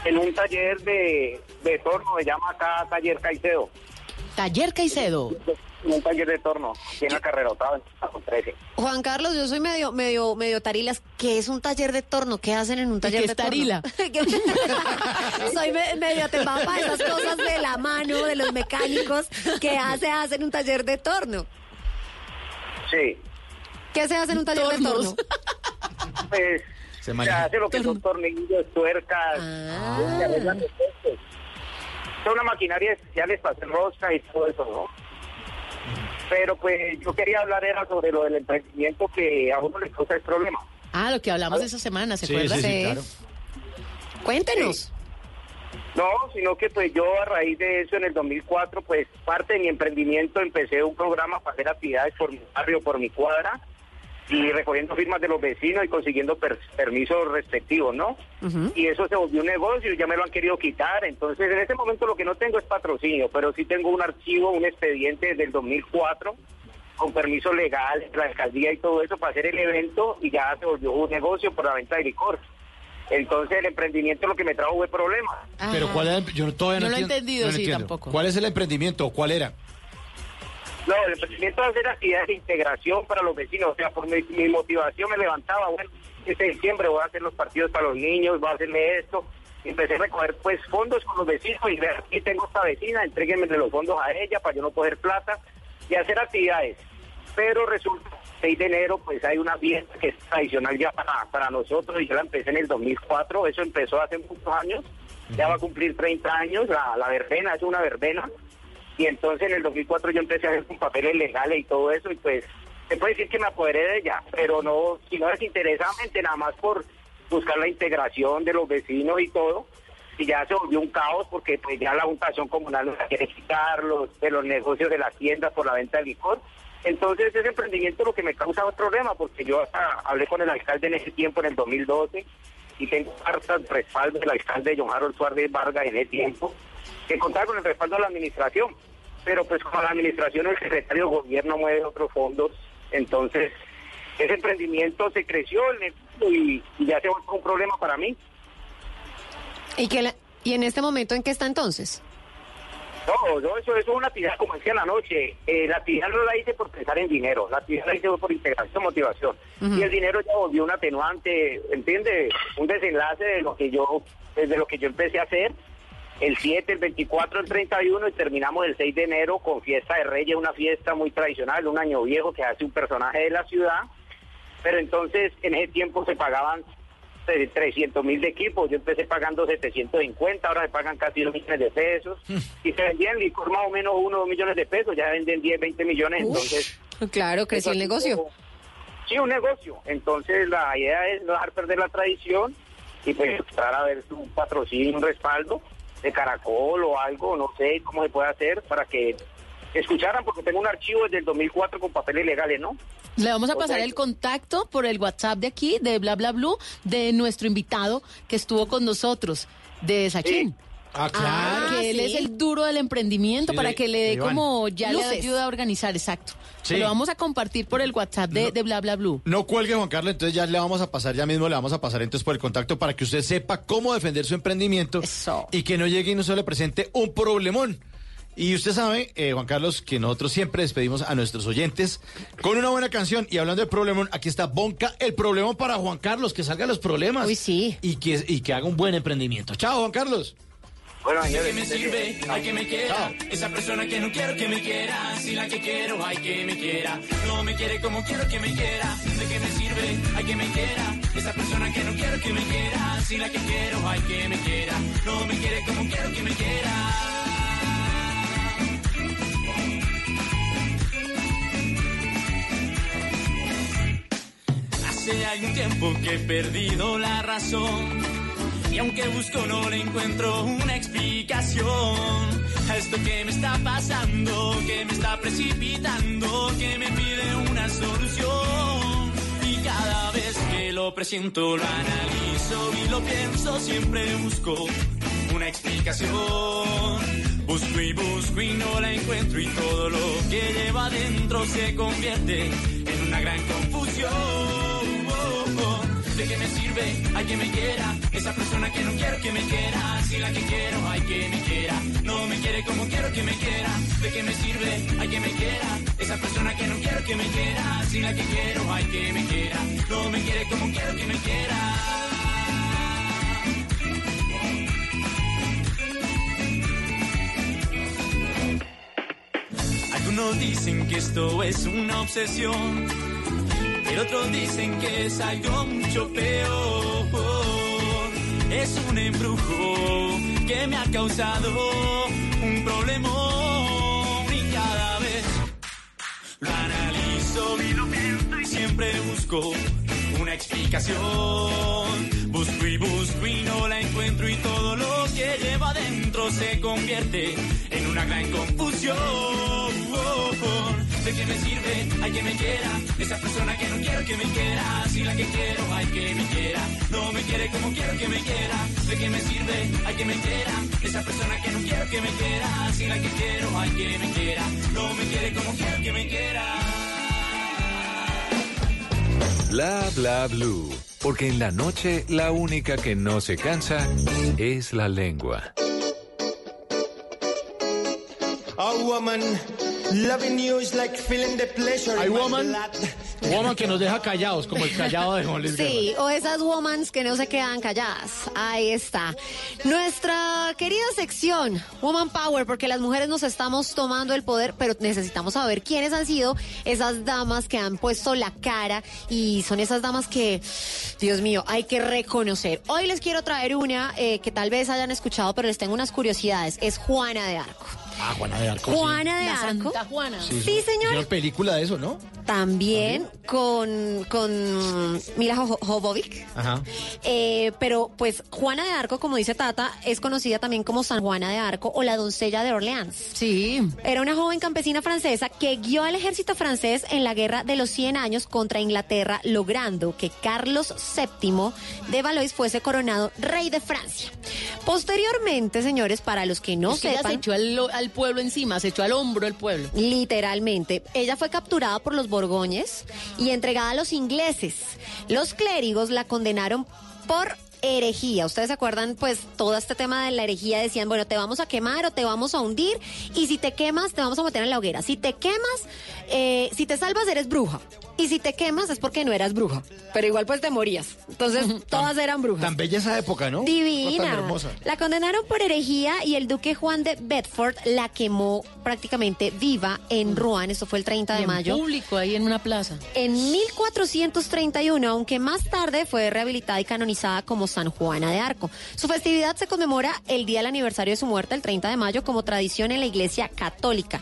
En un taller de, de torno, se llama acá Taller Caicedo. Taller Caicedo. Un taller de torno, aquí en la carrera octava, en con 13. Juan Carlos, yo soy medio, medio, medio tarilas. ¿Qué es un taller de torno? ¿Qué hacen en un taller qué de tarila? [LAUGHS] torno? [LAUGHS] soy me- medio tembapa de esas cosas de la mano, de los mecánicos. ¿Qué hace hacen un taller de torno? Sí. ¿Qué se hace en un taller de torno? Pues Se se, hace lo que son tornillos, tuercas, Ah. Son una maquinaria especiales para hacer rosca y todo eso, ¿no? Pero pues yo quería hablar era sobre lo del emprendimiento que a uno le causa el problema. Ah, lo que hablamos esa semana, ¿se Sí, acuerdan? sí, sí, Sí. claro. Cuéntenos. No, sino que pues yo a raíz de eso en el 2004, pues parte de mi emprendimiento empecé un programa para hacer actividades por mi barrio, por mi cuadra y recogiendo firmas de los vecinos y consiguiendo per- permisos respectivos, ¿no? Y eso se volvió un negocio y ya me lo han querido quitar. Entonces, en este momento lo que no tengo es patrocinio, pero sí tengo un archivo, un expediente desde el 2004 con permiso legal, la alcaldía y todo eso para hacer el evento y ya se volvió un negocio por la venta de licor. Entonces, el emprendimiento lo que me trajo fue problemas. Pero ¿cuál era? el- Yo todavía no, No lo he entendido, no lo sí, entiendo. tampoco. ¿Cuál es el emprendimiento? ¿Cuál era? No, el emprendimiento es hacer actividades de integración para los vecinos. O sea, por mi, motivación me levantaba, bueno, este diciembre voy a hacer los partidos para los niños, voy a hacerle esto. Empecé a recoger pues fondos con los vecinos y ver, aquí tengo esta vecina, entréguenme los fondos a ella para yo no coger plata y hacer actividades. Pero resulta, 6 de enero, pues hay una fiesta que es tradicional ya para, para nosotros y yo la empecé en el 2004, eso empezó hace muchos años, ya va a cumplir 30 años, la, la verbena es una verbena. Y entonces en el 2004 yo empecé a hacer con papeles legales y todo eso y pues se puede decir que me apoderé de ella, pero no, sino desinteresadamente, nada más por buscar la integración de los vecinos y todo. Y ya se volvió un caos porque pues ya la juntación comunal nos quiere quitar, los, de los negocios de las tiendas por la venta de licor. Entonces ese emprendimiento lo que me causa un problema porque yo hasta hablé con el alcalde en ese tiempo, en el 2012, y tengo cartas respaldo del alcalde John Harold Suárez Vargas en ese tiempo, que contaba con el respaldo de la administración. Pero pues como la administración, el secretario de gobierno mueve otros fondos, entonces ese emprendimiento se creció y, y ya se volvió un problema para mí. ¿Y, que la- ¿Y en este momento en qué está entonces? No, no, eso, eso es una actividad, como decía en la noche. Eh, la actividad no la hice por pensar en dinero, la actividad la hice por integración, motivación. Y el dinero ya volvió un atenuante, ¿entiende? Un desenlace de lo que yo, desde lo que yo empecé a hacer. El 7, el 24, el 31 y terminamos el 6 de enero con Fiesta de Reyes, una fiesta muy tradicional, un año viejo que hace un personaje de la ciudad. Pero entonces en ese tiempo se pagaban eh, 300 mil de equipos, yo empecé pagando 750, ahora se pagan casi 2 millones de pesos. [LAUGHS] Y se vendían licor más o menos 1 o 2 millones de pesos, ya venden 10, 20 millones, entonces... Claro, creció el negocio. Sí, un negocio. Entonces la idea es no dejar perder la tradición y pues empezar a ver un patrocinio, un respaldo de Caracol o algo, no sé cómo se puede hacer para que escucharan, porque tengo un archivo desde el 2004 con papeles legales, ¿no? Le vamos a pasar el contacto por el WhatsApp de aquí, de Bla Bla Blue, de nuestro invitado que estuvo con nosotros, de Sachín. Ah, Ah, que él sí. es el duro del emprendimiento Sí, para de- que le de dé Iván. como ya le Luces. ayuda a organizar, exacto. Sí. Se lo vamos a compartir por el WhatsApp de, de Bla Bla Blue. No cuelgue, Juan Carlos, entonces ya le vamos a pasar, ya mismo le vamos a pasar entonces por el contacto para que usted sepa cómo defender su emprendimiento y que no llegue y no se le presente un problemón. Y usted sabe, eh, Juan Carlos, que nosotros siempre despedimos a nuestros oyentes con una buena canción. Y hablando de problemón, aquí está Bonca, el problemón para Juan Carlos, que salga los problemas. Uy, sí. Y que, y que haga un buen emprendimiento. Chao, Juan Carlos. Bueno, ¿De señores, qué me sirve? Ay, que me quiera. Esa persona que no quiero que me quiera. Si la que quiero, ay, que me quiera. No me quiere como quiero que me quiera. ¿De qué me sirve? Ay, que me quiera. Esa persona que no quiero que me quiera. Si la que quiero, ay, que me quiera. No me quiere como quiero que me quiera. Hace algún tiempo que he perdido la razón. Y aunque busco no le encuentro una explicación a esto que me está pasando, que me está precipitando, que me pide una solución. Y cada vez que lo presiento, lo analizo y lo pienso, siempre busco una explicación. Busco y busco y no la encuentro y todo lo que lleva adentro se convierte en una gran confusión. ¿De qué me sirve? Hay que me quiera. Esa persona que no quiero que me quiera. Si la que quiero, hay que me quiera. No me quiere como quiero que me quiera. ¿De qué me sirve? Hay que me quiera. Esa persona que no quiero que me quiera. Si la que quiero, hay que me quiera. No me quiere como quiero que me quiera. Algunos dicen que esto es una obsesión, pero otros dicen que es algo mucho peor. Es un embrujo que me ha causado un problemón y cada vez lo analizo y lo pienso y siempre busco una explicación. Busco y busco y no la encuentro y todo lo que lleva adentro se convierte en una gran confusión. ¿De qué me sirve? Hay que me quiera. Esa persona que no quiero que me quiera. Si la que quiero, hay que me quiera. No me quiere como quiero que me quiera. ¿De qué me sirve? Hay que me quiera. Esa persona que no quiero que me quiera. Si la que quiero, hay que me quiera. No me quiere como quiero que me quiera. Bla bla blue. Porque en la noche la única que no se cansa es la lengua. A woman loving you is like feeling the pleasure. My woman, blood. Woman que nos deja callados, como el callado de Juan Luis Guerra. Sí, o esas womans que no se quedan calladas. Ahí está. Nuestra querida sección, Woman Power, porque las mujeres nos estamos tomando el poder, pero necesitamos saber quiénes han sido esas damas que han puesto la cara y son esas damas que, Dios mío, hay que reconocer. Hoy les quiero traer una eh, que tal vez hayan escuchado, pero les tengo unas curiosidades. Es Juana de Arco. Ah, Juana de Arco. sí. Juana de La Arco. Santa Juana. Sí, es- señor. es una película de eso, ¿no? También con, con Mila Jo- Jovovich. Ajá. Eh, pero pues Juana de Arco, como dice Tata, es conocida también como San Juana de Arco o la doncella de Orleans. Sí. Era una joven campesina francesa que guió al ejército francés en la guerra de los 100 años contra Inglaterra, logrando que Carlos VII de Valois fuese coronado rey de Francia. Posteriormente, señores, para los que no Es que ella se sepan, echó al, al pueblo encima, se echó al hombro el pueblo. Literalmente. Ella fue capturada por los borgoñes y entregada a los ingleses. Los clérigos la condenaron por herejía. Ustedes se acuerdan, pues, todo este tema de la herejía decían, bueno, te vamos a quemar o te vamos a hundir y si te quemas, te vamos a meter en la hoguera. Si te quemas, eh, si te salvas, eres bruja. Y si te quemas es porque no eras bruja. Pero igual pues te morías. Entonces, todas eran brujas. Tan bella esa época, ¿no? Tan Divina. hermosa. La condenaron por herejía y el duque Juan de Bedford la quemó prácticamente viva en Rouen. Eso fue el 30 de Y en mayo. público, ahí en una plaza. En 1431, aunque más tarde fue rehabilitada y canonizada como San Juana de Arco. Su festividad se conmemora el día del aniversario de su muerte, el 30 de mayo, como tradición en la Iglesia Católica.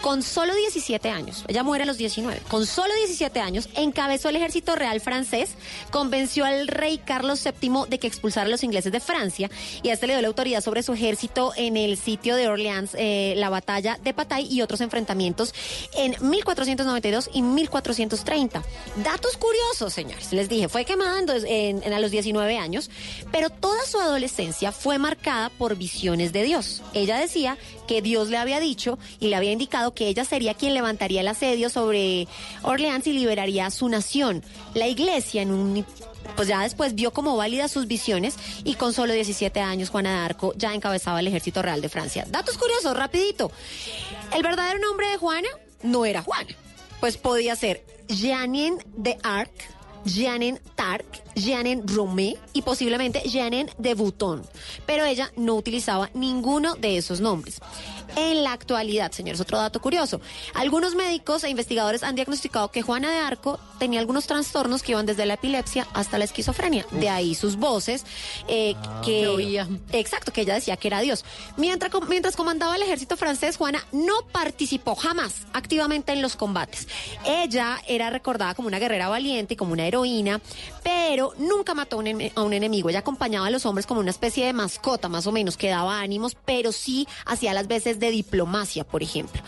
Con solo 17 años, ella muere a los 19, con solo 17 años, encabezó el ejército real francés, convenció al rey Carlos VII de que expulsara a los ingleses de Francia y a este le dio la autoridad sobre su ejército en el sitio de Orleans, eh, la batalla de Patay y otros enfrentamientos en 1492 y 1430. Datos curiosos, señores. Les dije, fue quemada a los 19 años, pero toda su adolescencia fue marcada por visiones de Dios. Ella decía que Dios le había dicho y le había indicado que ella sería quien levantaría el asedio sobre Orleans y liberaría a su nación. La iglesia en un pues ya después vio como válidas sus visiones y con solo 17 años Juana de Arco ya encabezaba el ejército real de Francia. Datos curiosos, rapidito. El verdadero nombre de Juana no era Juana, pues podía ser Jeanine de Arc, Jeanine Tarc, Jeanine Romé y posiblemente Jeanine de Bouton. Pero ella no utilizaba ninguno de esos nombres. En la actualidad, señores, otro dato curioso. Algunos médicos e investigadores han diagnosticado que Juana de Arco tenía algunos trastornos que iban desde la epilepsia hasta la esquizofrenia. De ahí sus voces, eh, que, Que oía. exacto, que ella decía que era Dios. Mientras, mientras comandaba el ejército francés, Juana no participó jamás activamente en los combates. Ella era recordada como una guerrera valiente y como una heroína, pero nunca mató a un, ene- a un enemigo. Ella acompañaba a los hombres como una especie de mascota, más o menos, que daba ánimos, pero sí hacía las veces de diplomacia, por ejemplo.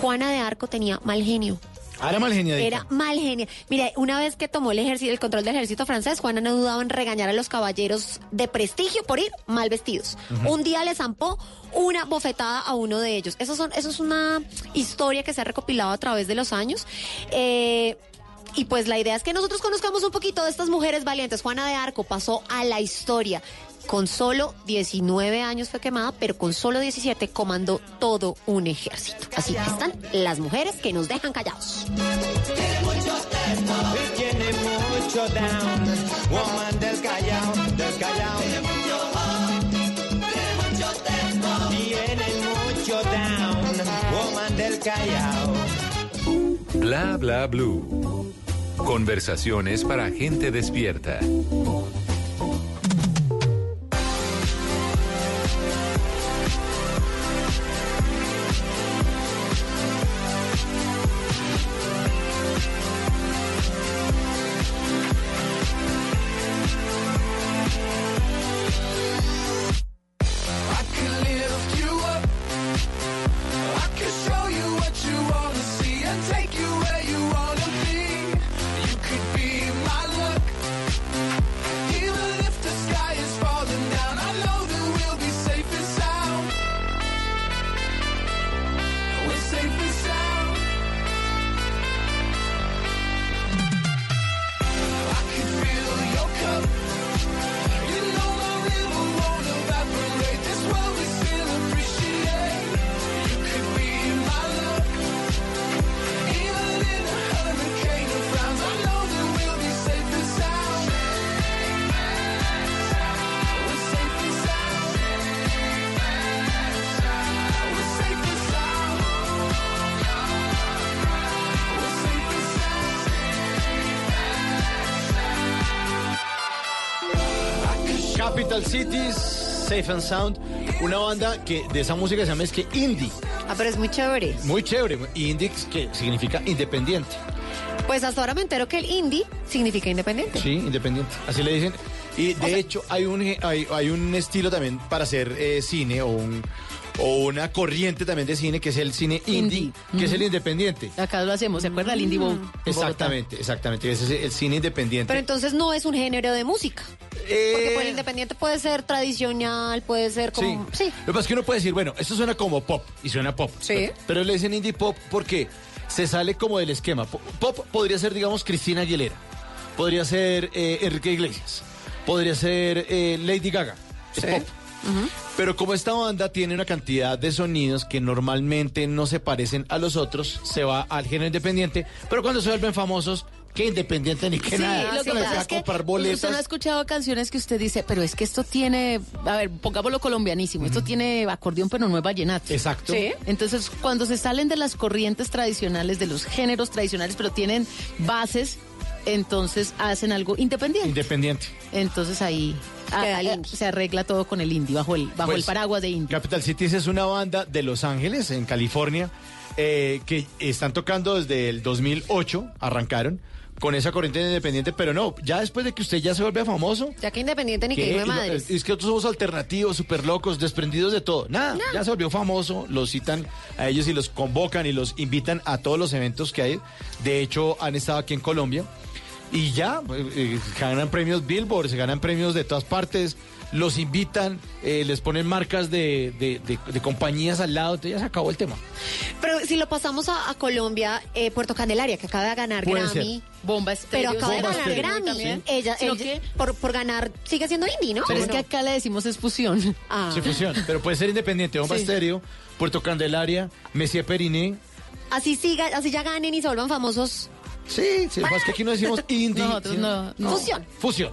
Juana de Arco tenía mal genio. Ah, era mal geniadita. Era mal genio. Mira, una vez que tomó el ejército, el control del ejército francés, Juana no dudaba en regañar a los caballeros de prestigio por ir mal vestidos. Un día le zampó una bofetada a uno de ellos. Eso, son, eso es una historia que se ha recopilado a través de los años. Eh, y pues la idea es que nosotros conozcamos un poquito de estas mujeres valientes. Juana de Arco pasó a la historia. Con solo 19 años fue quemada, pero con solo 17 comandó todo un ejército. Así que están las mujeres que nos dejan callados. Y tiene mucho down, woman del Callao, del Callao. Tiene mucho down, woman del Callao. Bla bla blue. Conversaciones para gente despierta. Safe and Sound, una banda que de esa música se llama es que indie, Ah, pero es muy chévere. muy chévere, indie que significa independiente. Pues hasta ahora me entero que el indie significa independiente. Sí, independiente, así le dicen. Y de hecho hay un hay, hay un estilo también para hacer eh, cine o un o una corriente también de cine que es el cine indie, que es el independiente. Acá lo hacemos, ¿se acuerda? El Indie Bowl. Exactamente, exactamente, ese es el cine independiente. Pero entonces no es un género de música. Porque pues, el independiente puede ser tradicional, puede ser como... Sí. Lo que pasa es que uno puede decir, bueno, esto suena como pop y suena pop. Sí. Pero, pero le dicen indie pop porque se sale como del esquema. Po- Pop podría ser, digamos, Cristina Aguilera. Podría ser eh, Enrique Iglesias. Podría ser eh, Lady Gaga. Es pop. Pero como esta banda tiene una cantidad de sonidos que normalmente no se parecen a los otros, se va al género independiente. Pero cuando se vuelven famosos, que independiente ni que Sí, nada. lo que pasa va a es que comprar usted no ha boletas. escuchado canciones que usted dice, pero es que esto tiene, a ver, pongámoslo colombianísimo, esto tiene acordeón pero no es vallenato. Exacto. ¿Sí? Entonces, cuando se salen de las corrientes tradicionales, de los géneros tradicionales, pero tienen bases, entonces hacen algo independiente. Independiente. Entonces ahí ah, ah, se arregla todo con el indie, bajo el, bajo Pues, el paraguas de indie. Capital Cities es una banda de Los Ángeles, en California, eh, que están tocando desde el 2008, arrancaron con esa corriente independiente, pero no, ya después de que usted ya se vuelve famoso... Ya que independiente ni que hijo de madres. Es que nosotros somos alternativos, súper locos, desprendidos de todo. Nada, ya se volvió famoso, los citan a ellos y los convocan y los invitan a todos los eventos que hay. De hecho, han estado aquí en Colombia. y ya, eh, eh, ganan premios Billboard, se ganan premios de todas partes, los invitan, eh, les ponen marcas de, de- de- de compañías al lado, entonces ya se acabó el tema. Pero si lo pasamos a, a Colombia, eh, Puerto Candelaria, que acaba de ganar Puede Grammy. ser. Bomba estéreo. Pero acaba de ganar estéreo. Grammy. También. Ella, ¿Sino ella- qué? por, por ganar, sigue siendo indie, ¿no? Pero ¿O es no? que acá le decimos es fusión. Ah. Se fusiona, pero puede ser independiente, Bomba Sí. Estéreo, Puerto Candelaria, Messier Periné. Así siga, así ya ganen y se vuelvan famosos. Sí, sí, más que aquí no decimos [LAUGHS] indie. Nosotros no, Fusión. Fusión.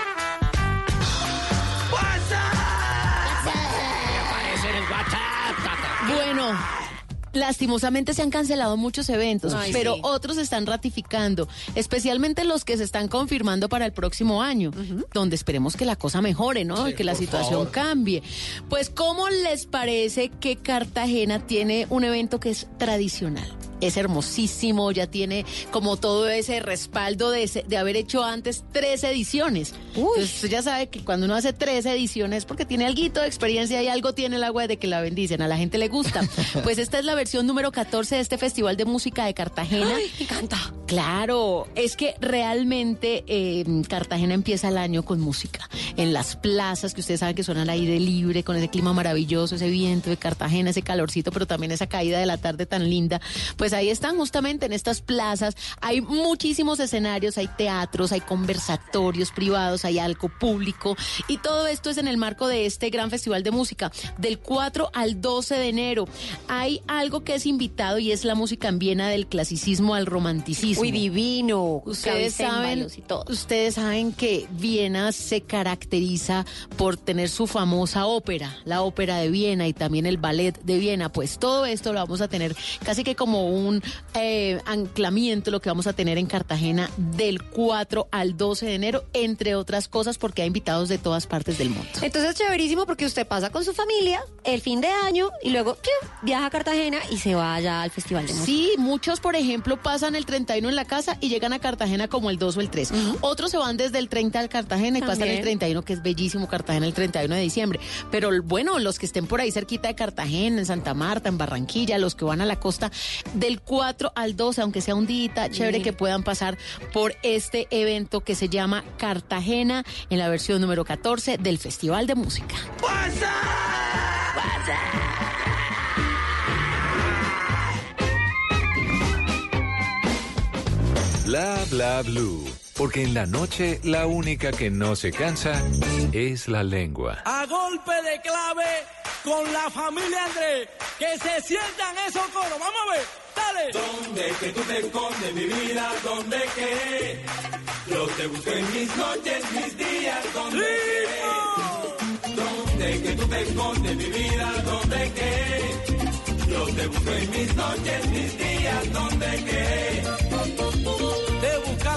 Lastimosamente se han cancelado muchos eventos, Ay, pero sí. otros se están ratificando, especialmente los que se están confirmando para el próximo año, donde esperemos que la cosa mejore, ¿no? y que la situación favor. cambie. Pues, ¿cómo les parece que Cartagena tiene un evento que es tradicional? Es hermosísimo, ya tiene como todo ese respaldo de, ese- de haber hecho antes tres ediciones. Entonces, usted ya sabe que cuando uno hace tres ediciones es porque tiene algo de experiencia y algo tiene el agua de que la bendicen, a la gente le gusta. [LAUGHS] Pues esta es la versión número 14 de este Festival de Música de Cartagena. Ay, me encanta. Claro, es que realmente eh, Cartagena empieza el año con música. En las plazas, que ustedes saben que son al aire libre, con ese clima maravilloso, ese viento de Cartagena, ese calorcito, pero también esa caída de la tarde tan linda. Pues ahí están justamente en estas plazas. Hay muchísimos escenarios, hay teatros, hay conversatorios privados, hay algo público. Y todo esto es en el marco de este gran festival de música, del 4 al 12 de enero. Hay algo que es invitado y es la música en Viena del clasicismo al romanticismo. Uy, divino. Ustedes saben, clavicémbalos y todo. ustedes saben que Viena se caracteriza por tener su famosa ópera, la ópera de Viena y también el ballet de Viena. Pues todo esto lo vamos a tener casi que como un eh, anclamiento, lo que vamos a tener en Cartagena del 4 al 12 de enero, entre otras cosas, porque hay invitados de todas partes del mundo. Entonces, chéverísimo porque usted pasa con su familia el fin de año y luego ¡piu! viaja a Cartagena y se va allá al Festival de Música. Sí, muchos, por ejemplo, pasan el 31 en la casa y llegan a Cartagena como el 2 o el 3. Otros se van desde el 30 al Cartagena y pasan el 31, que es bellísimo Cartagena el 31 de diciembre. Pero bueno, los que estén por ahí cerquita de Cartagena, en Santa Marta, en Barranquilla, los que van a la costa, del 4 al 12, aunque sea un día chévere Sí. que puedan pasar por este evento que se llama Cartagena en la versión número 14 del Festival de Música. Bla Bla Blue, porque en la noche la única que no se cansa es la lengua. A golpe de clave con la familia Andrés. Que se sientan esos coros. Vamos a ver. Dale. ¿Dónde que tú te escondes, mi vida? ¿Dónde que? Yo te busco en mis noches, mis días. ¿Dónde que? ¿Dónde que tú te escondes, mi vida? ¿Dónde que? Yo te busco en mis noches, mis días. ¿Dónde que?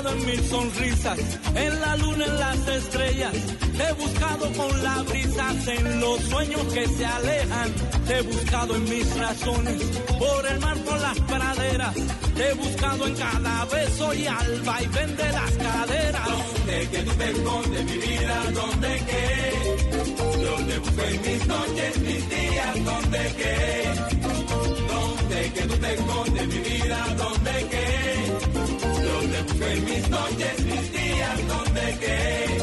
Buscado en mil sonrisas, en la luna, en las estrellas. He buscado con la brisa, en los sueños que se alejan. He buscado en mis razones, por el mar, por las praderas. Te he buscado en cada beso y al vaivén de las caderas. ¿Dónde que tú te escondes, mi vida? ¿Dónde que? Yo te busco en mis noches, mis días. ¿Dónde que? ¿Dónde que tú te escondes, mi vida? ¿Dónde que? En mis noches, mis días, ¿dónde que?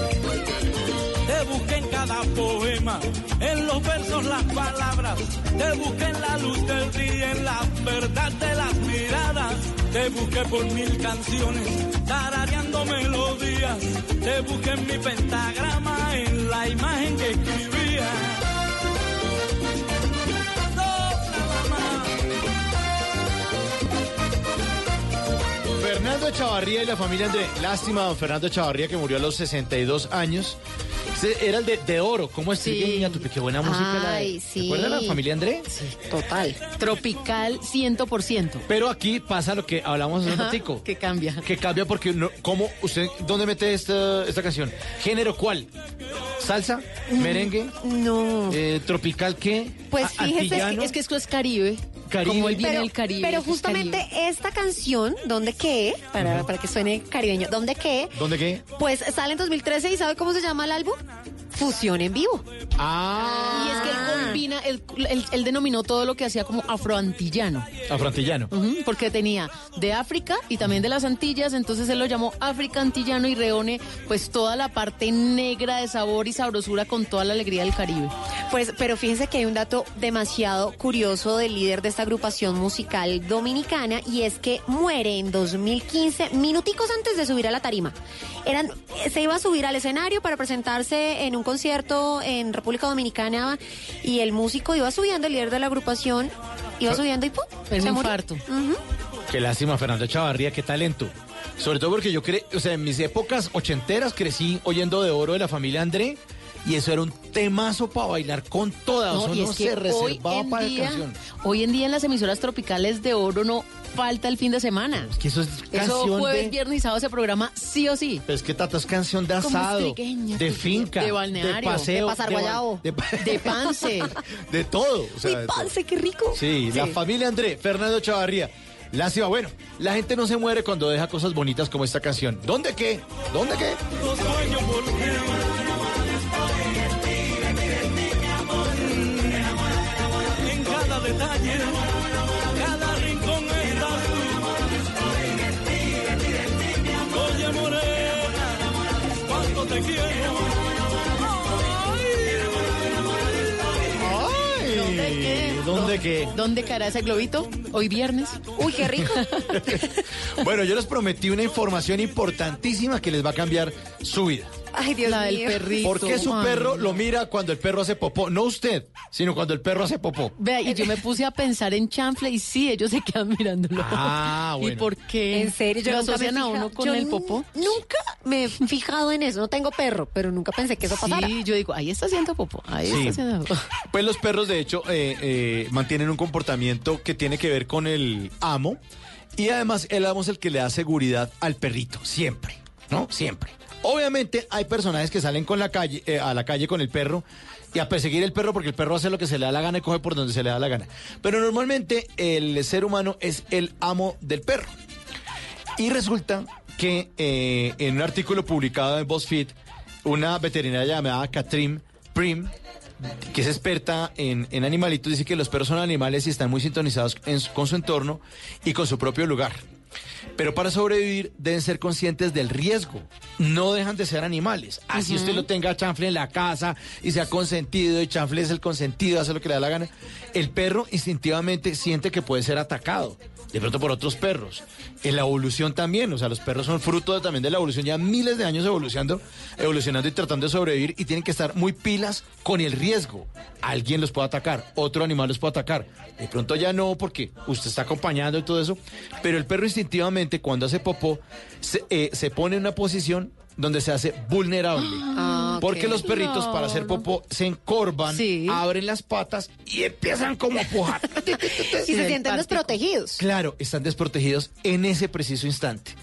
Te busqué en cada poema, en los versos las palabras. Te busqué en la luz del día, en la verdad de las miradas. Te busqué por mil canciones, tarareando melodías. Te busqué en mi pentagrama, en la imagen que escribía. Chavarría y la familia André. Lástima, don Fernando Chavarría, que murió a los 62 años. Era el de, de oro. ¿Cómo es? Sí. Qué buena música. la de- Ay, sí. ¿Recuerda la familia André? Total. Tropical 100%. Pero aquí pasa lo que hablamos hace un ratico. que cambia. Que cambia porque, no, ¿cómo usted, dónde mete esta, esta canción? ¿Género cuál? ¿Salsa? ¿Merengue? No. Eh, ¿Tropical qué? Pues fíjese antillano. Es que esto es Caribe. Caribe. Como viene pero, del Caribe. pero justamente Caribe. esta canción, ¿Dónde qué? Para, para que suene caribeño, ¿Dónde qué? ¿Dónde qué? Pues sale en 2013 y ¿sabe cómo se llama el álbum? Fusión en vivo. Ah. Y es que él combina, él, él- él denominó todo lo que hacía como afroantillano. Afroantillano. Porque tenía de África y también de las Antillas, entonces él lo llamó África Antillano y reúne pues toda la parte negra de sabor y sabrosura con toda la alegría del Caribe. Pues, pero fíjense que hay un dato demasiado curioso del líder de esta agrupación musical dominicana y es que muere en 2015, minuticos antes de subir a la tarima. Eran, se iba a subir al escenario para presentarse en un concierto en República Dominicana y el músico iba subiendo, el líder de la agrupación iba subiendo y ¡pum! El se murió. infarto. Qué lástima, Fernando Chavarría, qué talento. Sobre todo porque yo creí, o sea, en mis épocas ochenteras crecí oyendo de oro de la familia André y eso era un temazo para bailar con toda. No, eso y no es que se hoy reservaba en, para la día, canción. hoy en día en las emisoras tropicales de oro no falta el fin de semana. Es que eso es Eso canción jueves, de... viernes y sábado se programa sí o sí. Pero es que Tata es canción de asado, de finca, de balneario, paseo, de pasar guayabo, de, De pance. [LAUGHS] de todo. o sea, ¡Uy, de parce, qué rico! Sí, la familia André, Fernando Chavarría. Lástima, bueno, la gente no se muere cuando deja cosas bonitas como esta canción. ¿Dónde qué? ¿Dónde qué? En cada detalle, te quiero. ¿Dónde qué? ¿Dónde qué? ¿Dónde caerá ese globito? Hoy viernes. ¡Uy, qué rico! [LAUGHS] Bueno, yo les prometí una información importantísima que les va a cambiar su vida. Ay, Dios La del mío. perrito. ¿Por qué su Ay, perro no. lo mira cuando el perro hace popó? No usted, sino cuando el perro hace popó. Vea, y yo me puse a pensar en chanfle y sí, ellos se quedan mirándolo. Ah, ¿Y bueno. por qué? En serio, yo ¿Lo nunca me he asocian a fijado- uno con yo el popó? Nunca me he fijado en eso. No tengo perro, pero nunca pensé que eso pasara. Sí, yo digo, ahí está haciendo popó, ahí Sí. está haciendo popó. [LAUGHS] Pues los perros, de hecho, eh, eh, mantienen un comportamiento que tiene que ver con el amo. Y además, el amo es el que le da seguridad al perrito, siempre, ¿no? Siempre. Obviamente, hay personajes que salen con la calle, eh, a la calle con el perro y a perseguir el perro porque el perro hace lo que se le da la gana y coge por donde se le da la gana. Pero normalmente, el ser humano es el amo del perro. Y resulta que eh, en un artículo publicado en BuzzFeed, una veterinaria llamada Catherine Prim, que es experta en, en animalitos, dice que los perros son animales y están muy sintonizados en con su entorno y con su propio lugar. Pero para sobrevivir deben ser conscientes del riesgo. No dejan de ser animales. Así usted lo tenga a chanfle en la casa y sea consentido y chanfle es el consentido, hace lo que le da la gana. El perro instintivamente siente que puede ser atacado. De pronto por otros perros. En la evolución también, o sea, los perros son fruto también de la evolución, ya miles de años evolucionando, evolucionando y tratando de sobrevivir y tienen que estar muy pilas con el riesgo. Alguien los puede atacar, otro animal los puede atacar. De pronto ya no, porque usted está acompañando y todo eso, pero el perro instintivamente cuando hace popó se, eh, se pone en una posición donde se hace vulnerable. Ah, ok. Porque los perritos para hacer popó se encorvan, Sí. abren las patas y empiezan como a pujar. [LAUGHS] Y se sienten desprotegidos. Claro, están desprotegidos en ese preciso instante.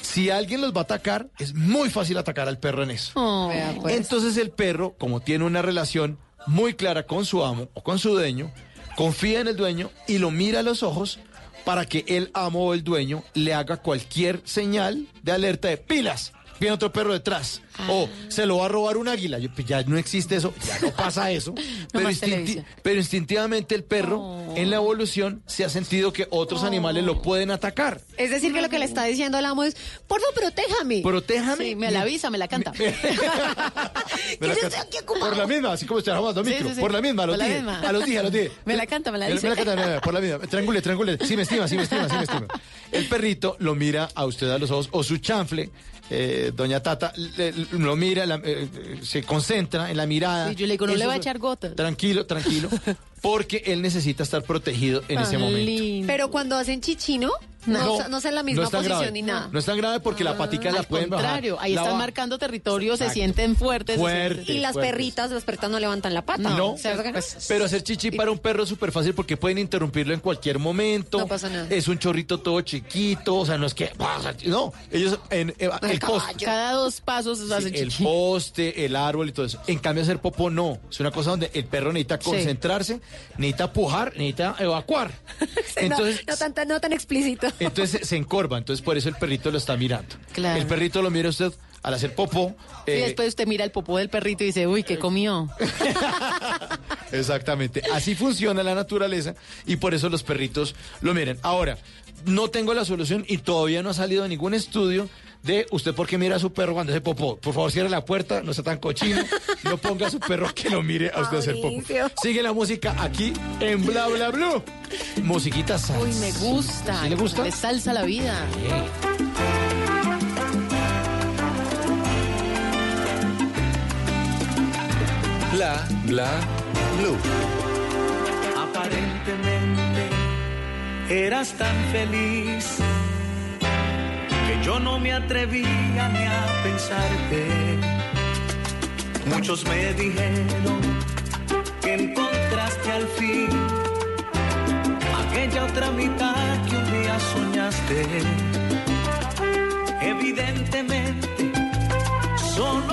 Si alguien los va a atacar, es muy fácil atacar al perro en eso. Oh, pues. Entonces el perro, como tiene una relación muy clara con su amo o con su dueño, confía en el dueño y lo mira a los ojos para que el amo o el dueño le haga cualquier señal de alerta de pilas. Viene otro perro detrás. O se lo va a robar un águila. Yo, pues, ya no existe eso, ya no pasa eso. [LAUGHS] pero, instinti- pero instintivamente el perro en la evolución se ha sentido que otros animales lo pueden atacar. Es decir, que lo que le está diciendo el amo es, por favor, protéjame. Protéjame. Sí, me la avisa, me la canta. [LAUGHS] Me la [LAUGHS] canta- estoy por la misma, así como dando Sí, micro. sí, sí. Por la misma, a los Por la 10. misma. A los 10, a los 10. Me la canta, me la Me dice. canta, me la- por la misma. Triangule, triangule. Sí me estima, sí me estima, sí me estima. El perrito lo mira a usted a los ojos, o su chanfle, eh, doña Tata, le- le- lo mira, la- eh, se concentra en la mirada. Sí, yo le digo, no Eso le va a echar gotas. Tranquilo, tranquilo. [LAUGHS] Porque él necesita estar protegido en ese momento. lindo. Pero cuando hacen chichino, No, no, es en la misma tan posición grave. ni nada. No es tan grave porque la patica la Al pueden bajar. contrario, ahí están marcando territorio, se sienten fuertes. se Fuerte. sienten- Y las fuertes. perritas, las perritas no levantan la pata. No, O sea, pero hacer chichi para un perro es súper fácil porque pueden interrumpirlo en cualquier momento. No pasa nada. Es un chorrito todo chiquito, o sea, no es que... No, ellos en, en- el poste. Cada dos pasos Sí, hacen el chichi. poste, el árbol y todo eso. En cambio, hacer popó no. Es una cosa donde el perro necesita Sí. concentrarse, necesita pujar, necesita evacuar. [LAUGHS] Entonces, no, no tan, no tan explícito. Entonces se- encorva. Entonces, por eso el perrito lo está mirando. Claro. El perrito lo mira usted al hacer popó. Y eh, después usted mira el popó del perrito y dice, uy, ¿qué comió? [LAUGHS] Exactamente. Así funciona la naturaleza y por eso los perritos lo miren. Ahora, no tengo la solución y todavía no ha salido ningún estudio de usted por qué mira a su perro cuando hace popó. Por favor, cierre la puerta, no sea tan cochino. [LAUGHS] No ponga a su perro que lo mire a usted hacer popó. Mauricio. Sigue la música aquí en Bla Bla Blue. Musiquita salsa. Uy, me gusta. ¿Sí le gusta? Me salsa la vida. Bla, bla, blue. Aparentemente eras tan feliz que yo no me atrevía ni a pensarte. Muchos me dijeron que encontraste al fin aquella otra mitad que un día soñaste. Evidentemente, solo